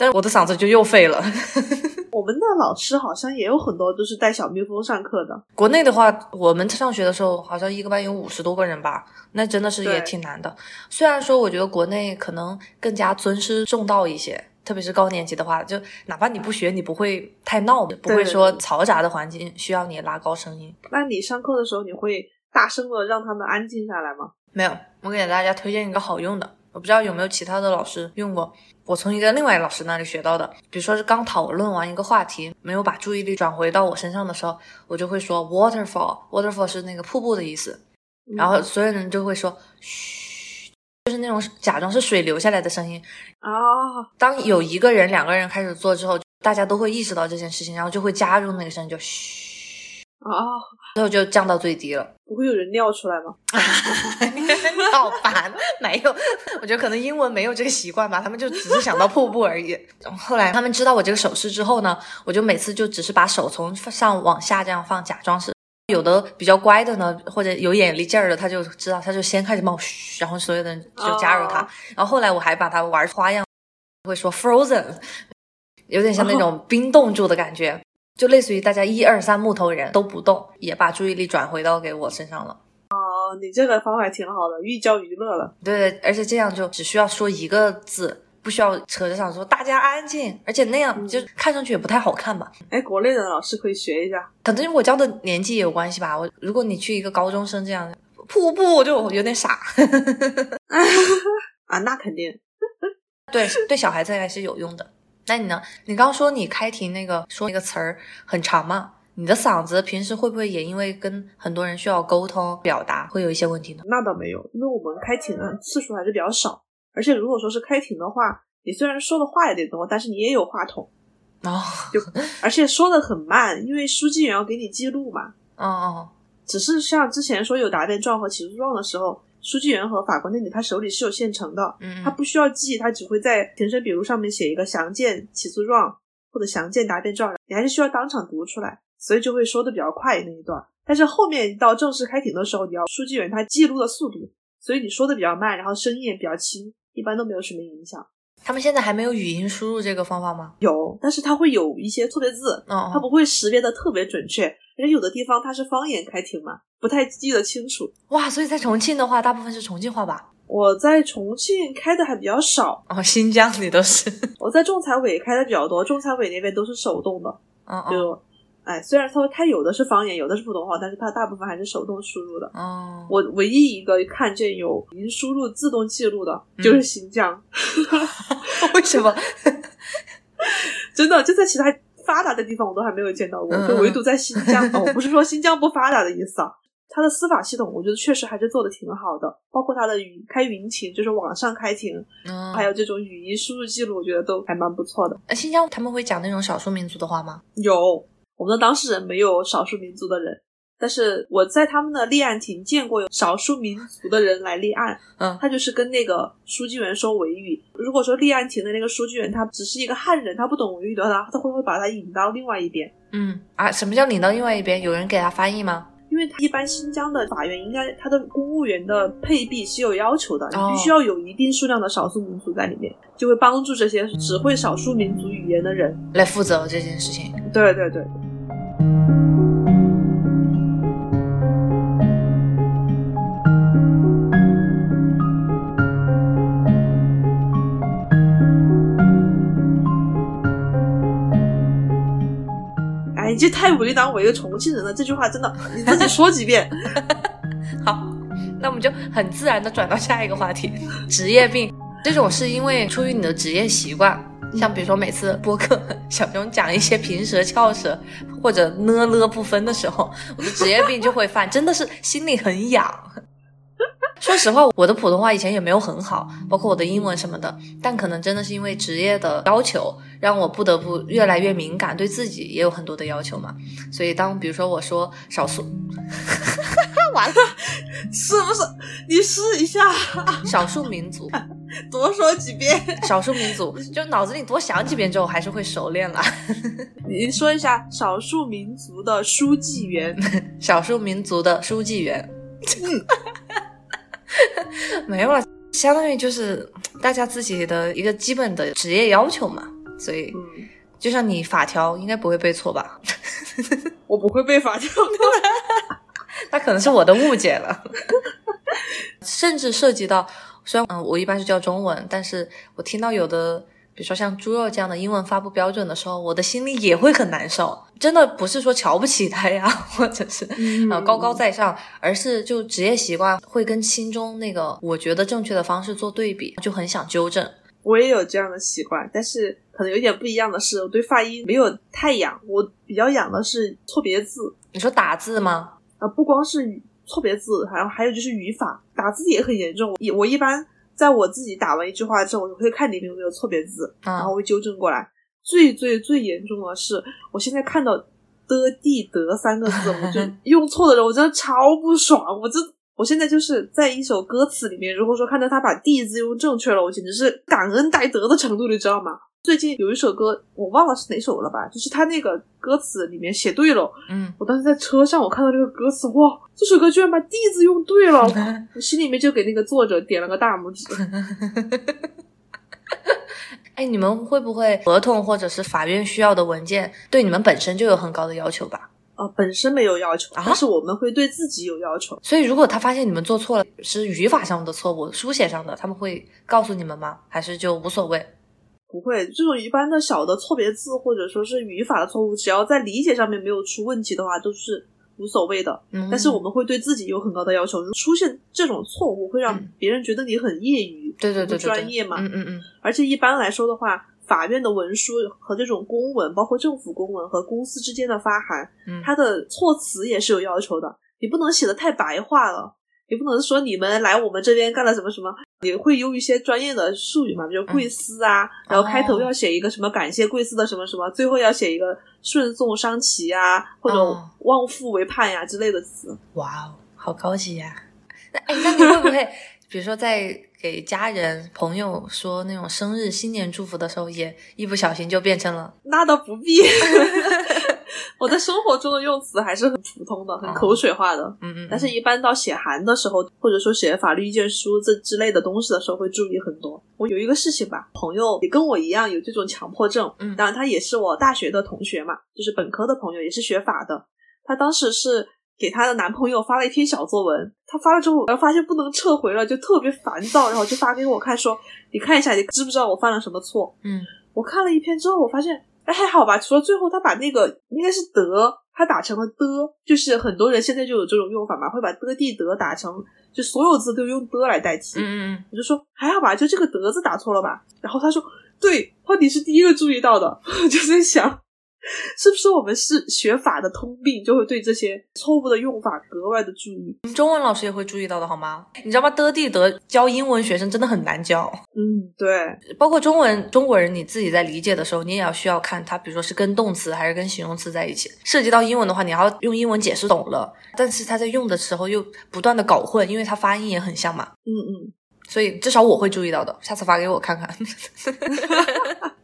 Speaker 2: 但是我的嗓子就又废了。
Speaker 3: 我们的老师好像也有很多都是带小蜜蜂上课的。
Speaker 2: 国内的话，我们上学的时候好像一个班有五十多个人吧，那真的是也挺难的。虽然说我觉得国内可能更加尊师重道一些，特别是高年级的话，就哪怕你不学，你不会太闹，不会说嘈杂的环境需要你拉高声音。
Speaker 3: 那你上课的时候，你会大声的让他们安静下来吗？
Speaker 2: 没有，我给大家推荐一个好用的，我不知道有没有其他的老师用过。我从一个另外老师那里学到的，比如说是刚讨论完一个话题，没有把注意力转回到我身上的时候，我就会说 waterfall，waterfall 是那个瀑布的意思，然后所有人就会说嘘，就是那种假装是水流下来的声音。
Speaker 3: 哦，
Speaker 2: 当有一个人、两个人开始做之后，大家都会意识到这件事情，然后就会加入那个声音，就嘘，
Speaker 3: 啊，
Speaker 2: 最后就降到最低了。
Speaker 3: 不会有人尿出来吗？
Speaker 2: 你好烦，没有，我觉得可能英文没有这个习惯吧，他们就只是想到瀑布而已。后来他们知道我这个手势之后呢，我就每次就只是把手从上往下这样放，假装是。有的比较乖的呢，或者有眼力劲儿的，他就知道，他就先开始冒嘘，然后所有的人就加入他。
Speaker 3: 哦
Speaker 2: 然后后来我还把他玩花样，会说 frozen，有点像那种 冰冻住的感觉，就类似于大家一二三木头人都不动，也把注意力转回到给我身上了。
Speaker 3: 哦，你这个方法挺好的，寓教于乐了。
Speaker 2: 对，而且这样就只需要说一个字，不需要扯着嗓子说大家安静，而且那样就看上去也不太好看吧。
Speaker 3: 哎，国内的老师可以学一下。
Speaker 2: 可能我教的年纪也有关系吧。我如果你去一个高中生这样，瀑布我就有点傻。
Speaker 3: 啊，那肯定。
Speaker 2: 对，对小孩子还是有用的。那你呢？你刚刚说你开庭那个说那个词儿很长嘛？你的嗓子平时会不会也因为跟很多人需要沟通表达，会有一些问题呢？
Speaker 3: 那倒没有，因为我们开庭的次数还是比较少，而且如果说是开庭的话，你虽然说的话有点多，但是你也有话筒，
Speaker 2: 哦，
Speaker 3: 而且说的很慢，因为书记员要给你记录嘛。
Speaker 2: 哦哦，
Speaker 3: 只是像之前说有答辩状和起诉状的时候，书记员和法官那里他手里是有现成的，
Speaker 2: 嗯，
Speaker 3: 他不需要记，他只会在庭审笔录上面写一个详见起诉状或者详见答辩状，你还是需要当场读出来，所以就会说的比较快那一段。但是后面到正式开庭的时候，你要书记员他记录的速度，所以你说的比较慢，然后声音也比较轻，一般都没有什么影响。
Speaker 2: 他们现在还没有语音输入这个方法吗？
Speaker 3: 有，但是它会有一些错别字，
Speaker 2: 哦，
Speaker 3: 它不会识别的特别准确，而且有的地方它是方言开庭嘛，不太记得清楚。
Speaker 2: 哇，所以在重庆的话，大部分是重庆话吧？
Speaker 3: 我在重庆开的还比较少，
Speaker 2: 哦，新疆你都是，
Speaker 3: 我在仲裁委开的比较多，仲裁委那边都是手动的，
Speaker 2: 嗯嗯，
Speaker 3: 就，哎，虽然说它有的是方言，有的是普通话，但是它大部分还是手动输入的。
Speaker 2: 哦，
Speaker 3: 我唯一一个看见有语音输入自动记录的，
Speaker 2: 嗯
Speaker 3: 就是新疆，
Speaker 2: 为什么？
Speaker 3: 真的就在其他发达的地方我都还没有见到过，
Speaker 2: 嗯
Speaker 3: 就唯独在新疆。哦，我不是说新疆不发达的意思啊，它的司法系统我觉得确实还是做的挺好的，包括它的语开云庭，就是网上开庭，
Speaker 2: 嗯，
Speaker 3: 还有这种语音输入记录，我觉得都还蛮不错的。
Speaker 2: 呃新疆他们会讲那种少数民族的话吗？
Speaker 3: 有我们的当事人没有少数民族的人，但是我在他们的立案庭见过有少数民族的人来立案，
Speaker 2: 嗯
Speaker 3: 他就是跟那个书记员说维语。如果说立案庭的那个书记员他只是一个汉人，他不懂维语的话，他会不会把他引到另外一边？
Speaker 2: 嗯啊，什么叫引到另外一边？有人给他翻译吗？
Speaker 3: 因为一般新疆的法院应该他的公务员的配比是有要求的，你
Speaker 2: 哦
Speaker 3: 必须要有一定数量的少数民族在里面，就会帮助这些只会少数民族语言的人。
Speaker 2: 来负责这件事情？
Speaker 3: 对对对。哎，你这太武力当我一个重庆人了，这句话真的你自己说几遍。
Speaker 2: 好，那我们就很自然的转到下一个话题，职业病。这种是因为出于你的职业习惯，像比如说每次播客 小熊讲一些平舌翘舌或者呢了不分的时候，我的职业病就会犯，真的是心里很痒。说实话，我的普通话以前也没有很好，包括我的英文什么的，但可能真的是因为职业的要求，让我不得不越来越敏感，对自己也有很多的要求嘛。所以当比如说我说少数，完了，
Speaker 3: 是不是？你试一下，
Speaker 2: 少数民族，
Speaker 3: 多说几遍。
Speaker 2: 少数民族，就脑子里多想几遍之后，还是会熟练了。
Speaker 3: 你说一下少数民族的书记员。
Speaker 2: 少数民族的书记员，没有了，相当于就是大家自己的一个基本的职业要求嘛。所以，
Speaker 3: 嗯，
Speaker 2: 就像你法条应该不会背错吧？
Speaker 3: 我不会背法条。
Speaker 2: 那可能是我的误解了，甚至涉及到，虽然嗯，我一般是教中文，但是我听到有的，比如说像猪肉这样的英文发布标准的时候，我的心里也会很难受。真的不是说瞧不起他呀，或者是
Speaker 3: 嗯
Speaker 2: 呃高高在上，而是就职业习惯会跟心中那个我觉得正确的方式做对比，就很想纠正。
Speaker 3: 我也有这样的习惯，但是可能有点不一样的是，我对发音没有太痒，我比较痒的是错别字。
Speaker 2: 你说打字吗？
Speaker 3: 啊，不光是错别字，还有还有就是语法，打字也很严重。我我一般在我自己打完一句话之后，我会看里面有没有错别字，然
Speaker 2: 啊
Speaker 3: 后会纠正过来。最最最严重的是，我现在看到的地得三个字，我就 用错的人，我真的超不爽。我这我现在就是在一首歌词里面，如果说看到他把地字用正确了，我简直是感恩戴德的程度，你知道吗？最近有一首歌，我忘了是哪首了吧，就是他那个歌词里面写对了，
Speaker 2: 嗯，
Speaker 3: 我当时在车上，我看到这个歌词，哇，这首歌居然把地字用对了，我心里面就给那个作者点了个大拇指。
Speaker 2: 哎，你们会不会合同或者是法院需要的文件对你们本身就有很高的要求吧？
Speaker 3: 啊，本身没有要求，
Speaker 2: 啊
Speaker 3: 但是我们会对自己有要求。
Speaker 2: 所以如果他发现你们做错了，是语法上的错误、书写上的，他们会告诉你们吗？还是就无所谓？
Speaker 3: 不会，这种一般的小的错别字或者说是语法的错误，只要在理解上面没有出问题的话，都是无所谓的。
Speaker 2: 嗯，
Speaker 3: 但是我们会对自己有很高的要求，出现这种错误会让
Speaker 2: 嗯
Speaker 3: 别人觉得你很业余，不
Speaker 2: 对对对
Speaker 3: 专业嘛。
Speaker 2: 嗯嗯嗯，
Speaker 3: 而且一般来说的话，法院的文书和这种公文，包括政府公文和公司之间的发函，
Speaker 2: 嗯
Speaker 3: 它的措辞也是有要求的，你不能写的太白话了，你不能说你们来我们这边干了什么什么，也会用一些专业的术语嘛，比如贵司啊，然后开头要写一个什么感谢贵司的什么什么，最后要写一个顺送伤旗啊，或者
Speaker 2: 哦。
Speaker 3: 望父为盼呀之类的词。
Speaker 2: 哇哦，好高级呀、哎，那你会不会，比如说在给家人、朋友说那种生日、新年祝福的时候，也一不小心就变成了
Speaker 3: 那倒不必。我在生活中的用词还是很普通的，很口水化的。
Speaker 2: 嗯嗯，
Speaker 3: 但是，一般到写函的时候，或者说写法律意见书这之类的东西的时候，会注意很多。我有一个事情吧，朋友也跟我一样有这种强迫症，
Speaker 2: 嗯
Speaker 3: 当然他也是我大学的同学嘛，就是本科的朋友，也是学法的。他当时是给她的男朋友发了一篇小作文，她发了之后，然后发现不能撤回了，就特别烦躁，然后就发给我看，说你看一下，你知不知道我犯了什么错？
Speaker 2: 嗯
Speaker 3: 我看了一篇之后，我发现哎还好吧，除了最后他把那个应该是德，他打成了的，就是很多人现在就有这种用法嘛，会把的地得打成就所有字都用的来代替。
Speaker 2: 嗯嗯
Speaker 3: 我就说还好吧，就这个德字打错了吧。然后他说对，他你是第一个注意到的，我就在想。是不是我们是学法的通病，就会对这些错误的用法格外的注意？
Speaker 2: 嗯，中文老师也会注意到的好吗？你知道吗？的地得教英文学生真的很难教，
Speaker 3: 嗯，对，
Speaker 2: 包括中文中国人你自己在理解的时候，你也要需要看它，比如说是跟动词还是跟形容词在一起。涉及到英文的话，你要用英文解释懂了，但是他在用的时候又不断的搞混，因为他发音也很像嘛。
Speaker 3: 嗯嗯，
Speaker 2: 所以至少我会注意到的，下次发给我看看。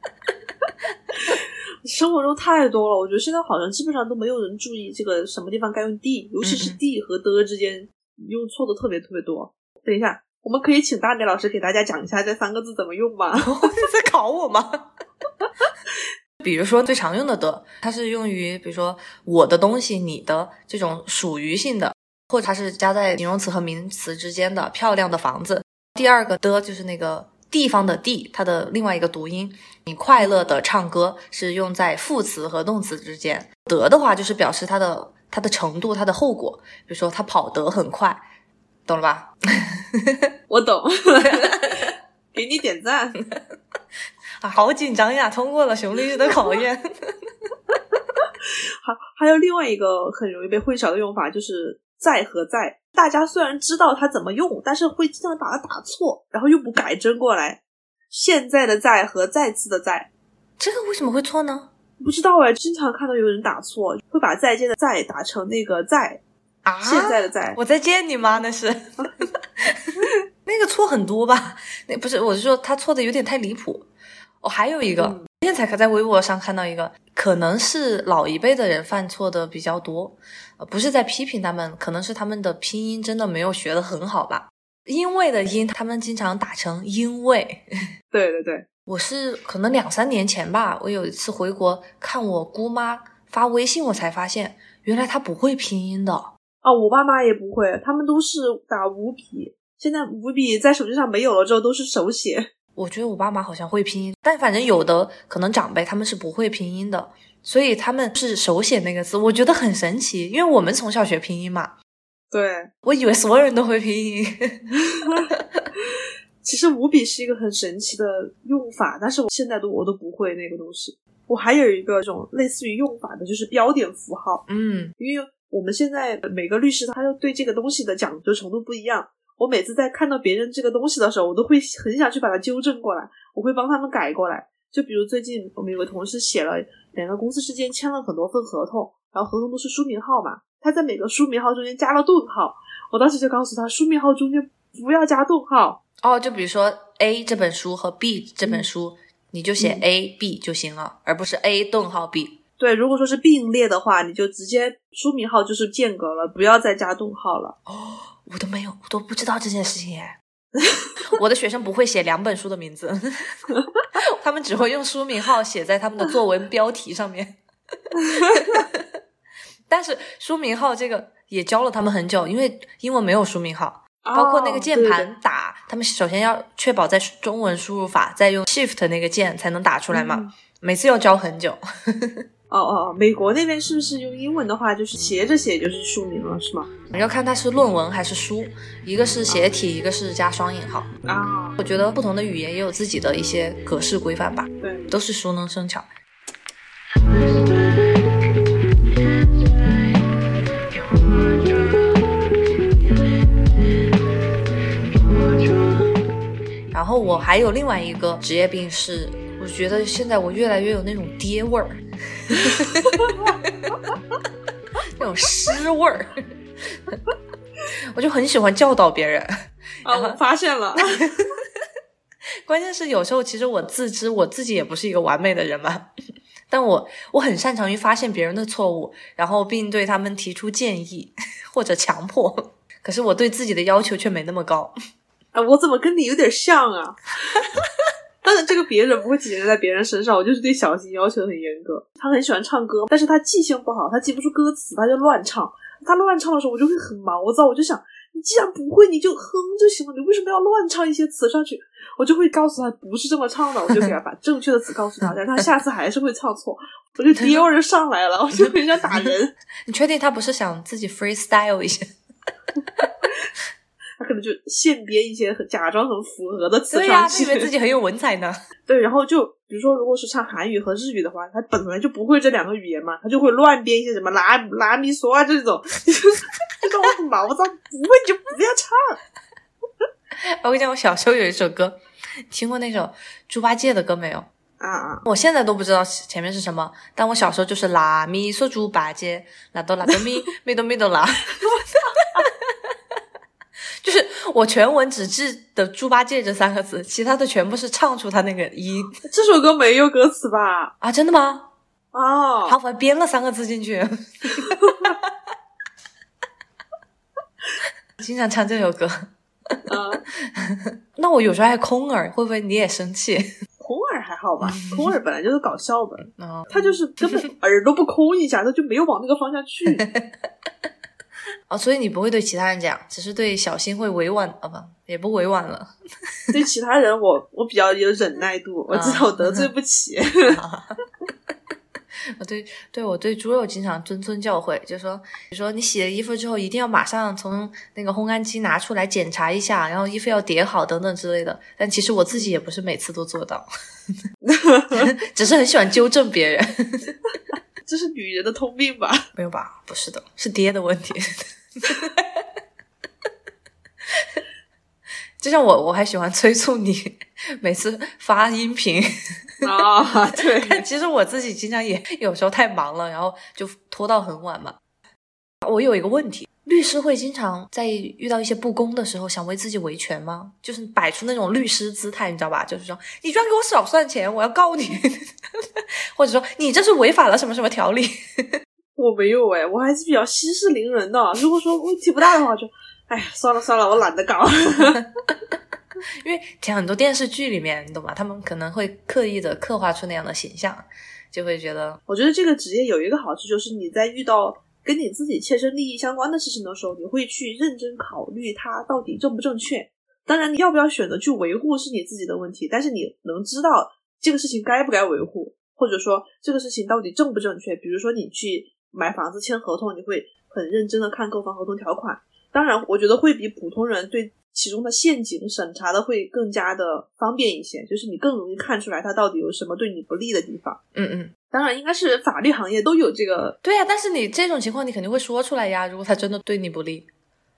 Speaker 3: 生活中太多了，我觉得现在好像基本上都没有人注意这个什么地方该用 d，尤其是 d 和的之间用错的特别特别多。等一下，我们可以请大美老师给大家讲一下这三个字怎么用吗？
Speaker 2: 在考我吗？比如说最常用的的，它是用于比如说我的东西、你的这种属于性的，或者它是加在形容词和名词之间的漂亮的房子。第二个的就是那个地方的地，它的另外一个读音。你快乐的唱歌是用在副词和动词之间。得的话就是表示它的它的程度、它的后果，比如说他跑得很快，懂了吧？
Speaker 3: 我懂，给你点赞。
Speaker 2: 啊，好紧张呀！通过了熊律师的考验。
Speaker 3: 还还有另外一个很容易被混淆的用法，就是在和在。大家虽然知道它怎么用，但是会经常把它打错，然后又不改正过来。现在的在和再次的在，
Speaker 2: 这个为什么会错呢？
Speaker 3: 不知道哎，经常看到有人打错，会把再见的再打成那个在，
Speaker 2: 啊，
Speaker 3: 现在的在。
Speaker 2: 我在见你吗？那是 那个错很多吧？那不是，我是说他错的有点太离谱。我、还有一个，
Speaker 3: 嗯
Speaker 2: 今天才在微博上看到一个，可能是老一辈的人犯错的比较多，呃不是在批评他们，可能是他们的拼音真的没有学得很好吧。因为的因，他们经常打成因为。
Speaker 3: 对对对，
Speaker 2: 我是可能两三年前吧，我有一次回国看我姑妈发微信，我才发现原来她不会拼音的。
Speaker 3: 啊，我爸妈也不会，他们都是打五笔。现在五笔在手机上没有了之后，都是手写。
Speaker 2: 我觉得我爸妈好像会拼音，但反正有的可能长辈他们是不会拼音的，所以他们是手写那个字，我觉得很神奇，因为我们从小学拼音嘛，
Speaker 3: 对，
Speaker 2: 我以为所有人都会拼音。
Speaker 3: 其实五笔是一个很神奇的用法，但是我现在都我都不会那个东西。我还有一个这种类似于用法的，就是标点符号。
Speaker 2: 嗯
Speaker 3: 因为我们现在每个律师他又对这个东西的讲究程度不一样。我每次在看到别人这个东西的时候，我都会很想去把它纠正过来，我会帮他们改过来。就比如最近我们有个同事写了两个公司之间签了很多份合同，然后合同都是书名号嘛，他在每个书名号中间加了顿号，我当时就告诉他，书名号中间不要加顿号。
Speaker 2: 哦，就比如说 A 这本书和 B 这本书，你就写
Speaker 3: 嗯
Speaker 2: A、B 就行了，而不是 A 顿号 B。
Speaker 3: 对，如果说是并列的话，你就直接书名号就是间隔了，不要再加顿号了。
Speaker 2: 哦，我都没有，我都不知道这件事情耶。我的学生不会写两本书的名字，他们只会用书名号写在他们的作文标题上面。但是书名号这个也教了他们很久，因为英文没有书名号，包括那个键
Speaker 3: 哦对
Speaker 2: 盘打，他们首先要确保在中文输入法，再用 Shift 那个键才能打出来嘛。
Speaker 3: 嗯
Speaker 2: 每次要教很久。
Speaker 3: 哦哦哦，美国那边是不是用英文的话，就是斜着写就是书名了，是吗？
Speaker 2: 要看它是论文还是书，一个是斜体，一个是加双引号。
Speaker 3: 啊，
Speaker 2: 我觉得不同的语言也有自己的一些格式规范吧，
Speaker 3: 对，
Speaker 2: 都是熟能生巧。然后我还有另外一个职业病是，我觉得现在我越来越有那种爹味儿，那种 湿味儿。我就很喜欢教导别人。
Speaker 3: 啊，我发现了，
Speaker 2: 关键是有时候其实我自知我自己也不是一个完美的人嘛，但我我很擅长于发现别人的错误，然后并对他们提出建议或者强迫。可是我对自己的要求却没那么高。
Speaker 3: 啊，我怎么跟你有点像啊？当然，这个别人不会体现在别人身上，我就是对小新要求很严格。他很喜欢唱歌，但是他记性不好，他记不住歌词，他就乱唱。他乱唱的时候，我就会很毛躁，我就想，你既然不会，你就哼就行了，你为什么要乱唱一些词上去？我就会告诉他不是这么唱的，我就给他把正确的词告诉他，但是他下次还是会唱错，我就丢人上来了，我就很想打人。
Speaker 2: 你确定他不是想自己 freestyle 一些？
Speaker 3: 他可能就现编一些很假装很符合的词
Speaker 2: 对呀、
Speaker 3: 上去，
Speaker 2: 他以为自己很有文采呢。
Speaker 3: 对，然后就比如说，如果是唱韩语和日语的话，他本来就不会这两个语言嘛，他就会乱编一些什么拉拉咪嗦啊这种，这种我很毛躁。不会你就不要唱。
Speaker 2: 我跟你讲，我小时候有一首歌，听过那首猪八戒的歌没有？
Speaker 3: 啊啊！
Speaker 2: 我现在都不知道前面是什么，但我小时候就是拉咪嗦猪八戒，拉哆拉哆咪咪哆咪哆拉。就是我全文只记得“猪八戒”这三个字，其他的全部是唱出他那个音
Speaker 3: 这首歌没有歌词吧？
Speaker 2: 啊！真的吗？
Speaker 3: 哦，
Speaker 2: 好，我还编了三个字进去，经常唱这首歌。
Speaker 3: 嗯，
Speaker 2: 那我有时候还空耳，会不会你也生气？
Speaker 3: 空耳还好吧？空耳本来就是搞笑的，
Speaker 2: 哦，
Speaker 3: 他就是根本耳朵不空一下，他就没有往那个方向去。
Speaker 2: 哦，所以你不会对其他人讲，只是对小新会委婉啊，不，也不委婉了。
Speaker 3: 对其他人我，我比较有忍耐度，我知道我得罪不起。
Speaker 2: 我对对我对猪肉经常谆谆教诲，就说，你说你洗了衣服之后，一定要马上从那个烘干机拿出来检查一下，然后衣服要叠好等等之类的。但其实我自己也不是每次都做到，只是很喜欢纠正别人。
Speaker 3: 这是女人的通病吧？
Speaker 2: 没有吧？不是的，是爹的问题。就像我，我还喜欢催促你每次发音频。
Speaker 3: 啊，对，
Speaker 2: 但其实我自己经常也有时候太忙了，然后就拖到很晚嘛。我有一个问题，律师会经常在遇到一些不公的时候，想为自己维权吗？就是摆出那种律师姿态，你知道吧？就是说，你居然给我少算钱，我要告你，或者说你这是违反了什么什么条例。
Speaker 3: 我没有哎，我还是比较息事宁人的。如果说问题不大的话，就哎呀，算了算了，我懒得搞。
Speaker 2: 因为像很多电视剧里面，你懂吧？他们可能会刻意的刻画出那样的形象，就会觉得
Speaker 3: 我觉得这个职业有一个好处，就是你在遇到跟你自己切身利益相关的事情的时候，你会去认真考虑它到底正不正确。当然，你要不要选择去维护是你自己的问题，但是你能知道这个事情该不该维护，或者说这个事情到底正不正确。比如说你去买房子签合同，你会很认真的看购房合同条款。当然，我觉得会比普通人对其中的陷阱审查的会更加的方便一些，就是你更容易看出来它到底有什么对你不利的地方。
Speaker 2: 嗯嗯，
Speaker 3: 当然，应该是法律行业都有这个，
Speaker 2: 对呀、但是你这种情况，你肯定会说出来呀。如果他真的对你不利，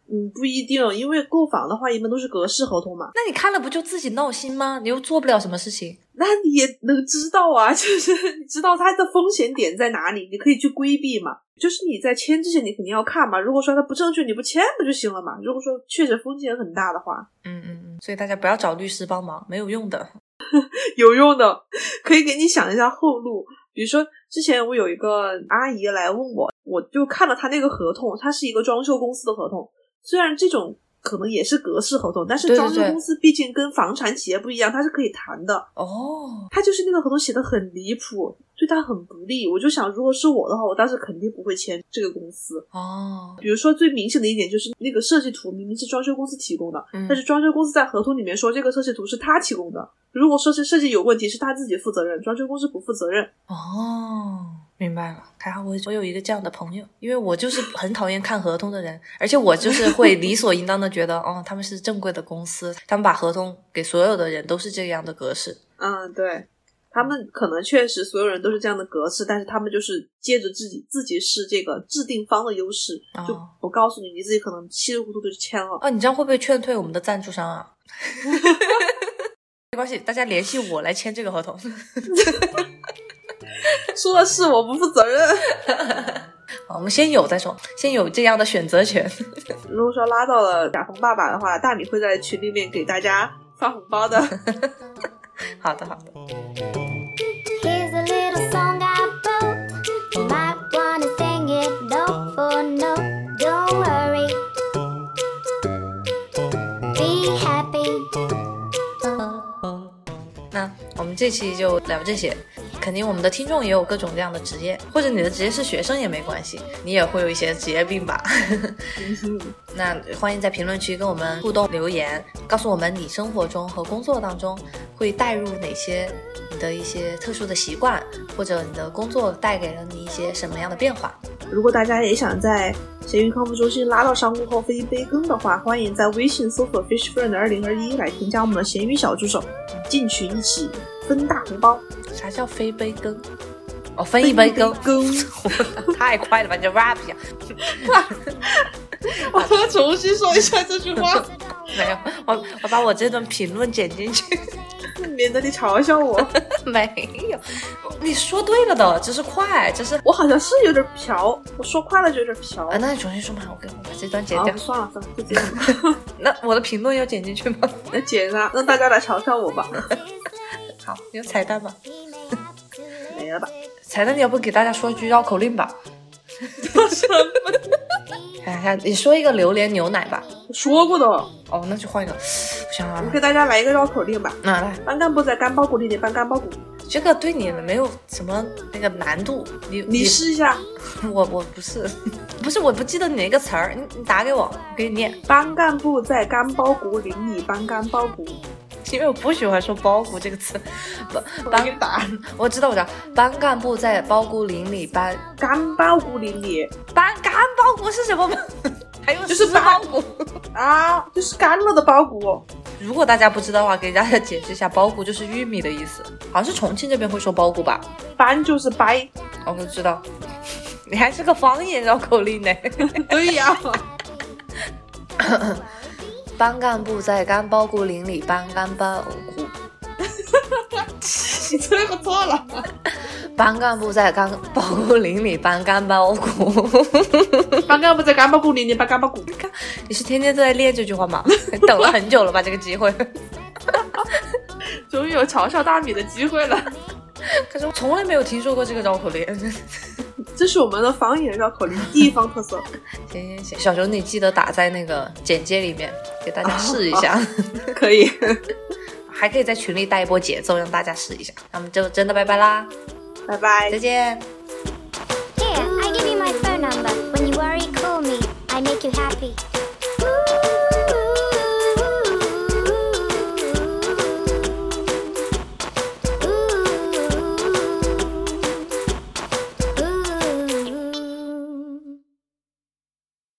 Speaker 3: 嗯，不一定，因为购房的话一般都是格式合同嘛，
Speaker 2: 那你看了不就自己闹心吗？你又做不了什么事情。
Speaker 3: 那你也能知道啊，就是你知道它的风险点在哪里，你可以去规避嘛。就是你在签之前，你肯定要看嘛。如果说它不正确，你不签不就行了嘛？如果说确实风险很大的话，
Speaker 2: 嗯嗯嗯，所以大家不要找律师帮忙，没有用的。
Speaker 3: 有用的，可以给你想一下后路。比如说，之前我有一个阿姨来问我，我就看了她那个合同，它是一个装修公司的合同。虽然这种可能也是格式合同，但是装修公司毕竟跟房产企业不一样，它是可以谈的。
Speaker 2: 哦，
Speaker 3: 他就是那个合同写的很离谱，对他很不利。我就想，如果是我的话，我当时肯定不会签这个公司。
Speaker 2: 哦，
Speaker 3: 比如说最明显的一点就是，那个设计图明明是装修公司提供的，
Speaker 2: 嗯
Speaker 3: 但是装修公司在合同里面说这个设计图是他提供的。如果说是设计有问题，是他自己负责任，装修公司不负责任。
Speaker 2: 哦，明白了。还好我我有一个这样的朋友，因为我就是很讨厌看合同的人，而且我就是会理所应当的觉得，哦，他们是正规的公司，他们把合同给所有的人都是这样的格式。
Speaker 3: 嗯，对。他们可能确实所有人都是这样的格式，但是他们就是借着自己自己是这个制定方的优势，
Speaker 2: 哦
Speaker 3: 就不告诉你，你自己可能稀里糊涂的就签了。
Speaker 2: 啊，你这样会不会劝退我们的赞助商啊？没关系，大家联系我来签这个合同。
Speaker 3: 说的是我不负责任。
Speaker 2: 啊我们先有再说，先有这样的选择权。
Speaker 3: 如果说拉到了甲方爸爸的话，大米会在群里面给大家发红包的。
Speaker 2: 好的，好的。
Speaker 1: Here's a little song I wrote. Might wanna sing it note for note. Don't worry. Be happy.
Speaker 2: 那我们这期就聊这些。肯定我们的听众也有各种各样的职业，或者你的职业是学生也没关系，你也会有一些职业病吧。那欢迎在评论区跟我们互动留言，告诉我们你生活中和工作当中会带入哪些你的一些特殊的习惯，或者你的工作带给了你一些什么样的变化。
Speaker 3: 如果大家也想在闲鱼康复中心拉到商务号飞杯羹的话，欢迎在微信搜索 fish friend 二零二一来添加我们的闲鱼小助手，进群一起分大红包。
Speaker 2: 啥叫飞杯羹？哦，分一杯羹，
Speaker 3: 羹，
Speaker 2: 太快了吧！你就 rap 一下。
Speaker 3: 我要重新说一下这句话，
Speaker 2: 没有，我我把我这段评论剪进去。
Speaker 3: 免得你嘲笑我。
Speaker 2: 没有，你说对了的，只是快，只是
Speaker 3: 我好像是有点飘，我说快了就有点飘。
Speaker 2: 啊，那你重新说嘛，我给我把这段剪
Speaker 3: 啊
Speaker 2: 掉。
Speaker 3: 算了算了，不剪了。
Speaker 2: 那我的评论要剪进去吗？
Speaker 3: 那剪啊，让大家来嘲笑我吧。
Speaker 2: 好，有彩蛋吧？
Speaker 3: 没了吧？
Speaker 2: 彩蛋，你要不给大家说一句绕口令吧？
Speaker 3: 什么？
Speaker 2: 哎呀，你说一个榴莲牛奶吧。
Speaker 3: 说过的，
Speaker 2: 哦，那就换一个。不想想
Speaker 3: 我给大家来一个绕口令吧。
Speaker 2: 那来，
Speaker 3: 班干部在干包谷里你搬干包谷，
Speaker 2: 这个对你没有什么那个难度。你
Speaker 3: 你试一下。
Speaker 2: 我我不是，不是我不记得你那个词儿，你你打给我，我给你念。
Speaker 3: 班干部在干包谷里，你搬干包谷，
Speaker 2: 因为我不喜欢说包谷这个词。班
Speaker 3: 我
Speaker 2: 班。我知道，我知道，班干部在包谷林里搬
Speaker 3: 干包谷林里
Speaker 2: 搬干包谷是什么吗？还有
Speaker 3: 就是
Speaker 2: 湿包谷。
Speaker 3: 啊，就是干了的包谷。
Speaker 2: 如果大家不知道的话，给大家解释一下，包谷就是玉米的意思，好像是重庆这边会说包谷吧？
Speaker 3: 搬就是掰。
Speaker 2: 哦我知道，你还是个方言绕口令呢。
Speaker 3: 对呀，
Speaker 2: 班干部在干包谷林里搬干包谷，
Speaker 3: 你这个错了。
Speaker 2: 班干部在干包谷林里搬干包谷。
Speaker 3: 班干部在干包谷林里搬干包谷。
Speaker 2: 你是天天都在练这句话吗？等了很久了吧？这个机会。
Speaker 3: 终于有嘲笑大米的机会了。
Speaker 2: 可是我从来没有听说过这个绕口令。
Speaker 3: 这是我们的方言绕口令，地方特色。
Speaker 2: 行行行，小熊你记得打在那个简介里面，给大家试一下，
Speaker 3: 可以，
Speaker 2: 还可以在群里带一波节奏，让大家试一下。那我们就真的拜拜啦，
Speaker 3: 拜拜
Speaker 2: 再。见。
Speaker 1: Here, I give you my phone number. When you worry, call me. I make you happy. Ooh.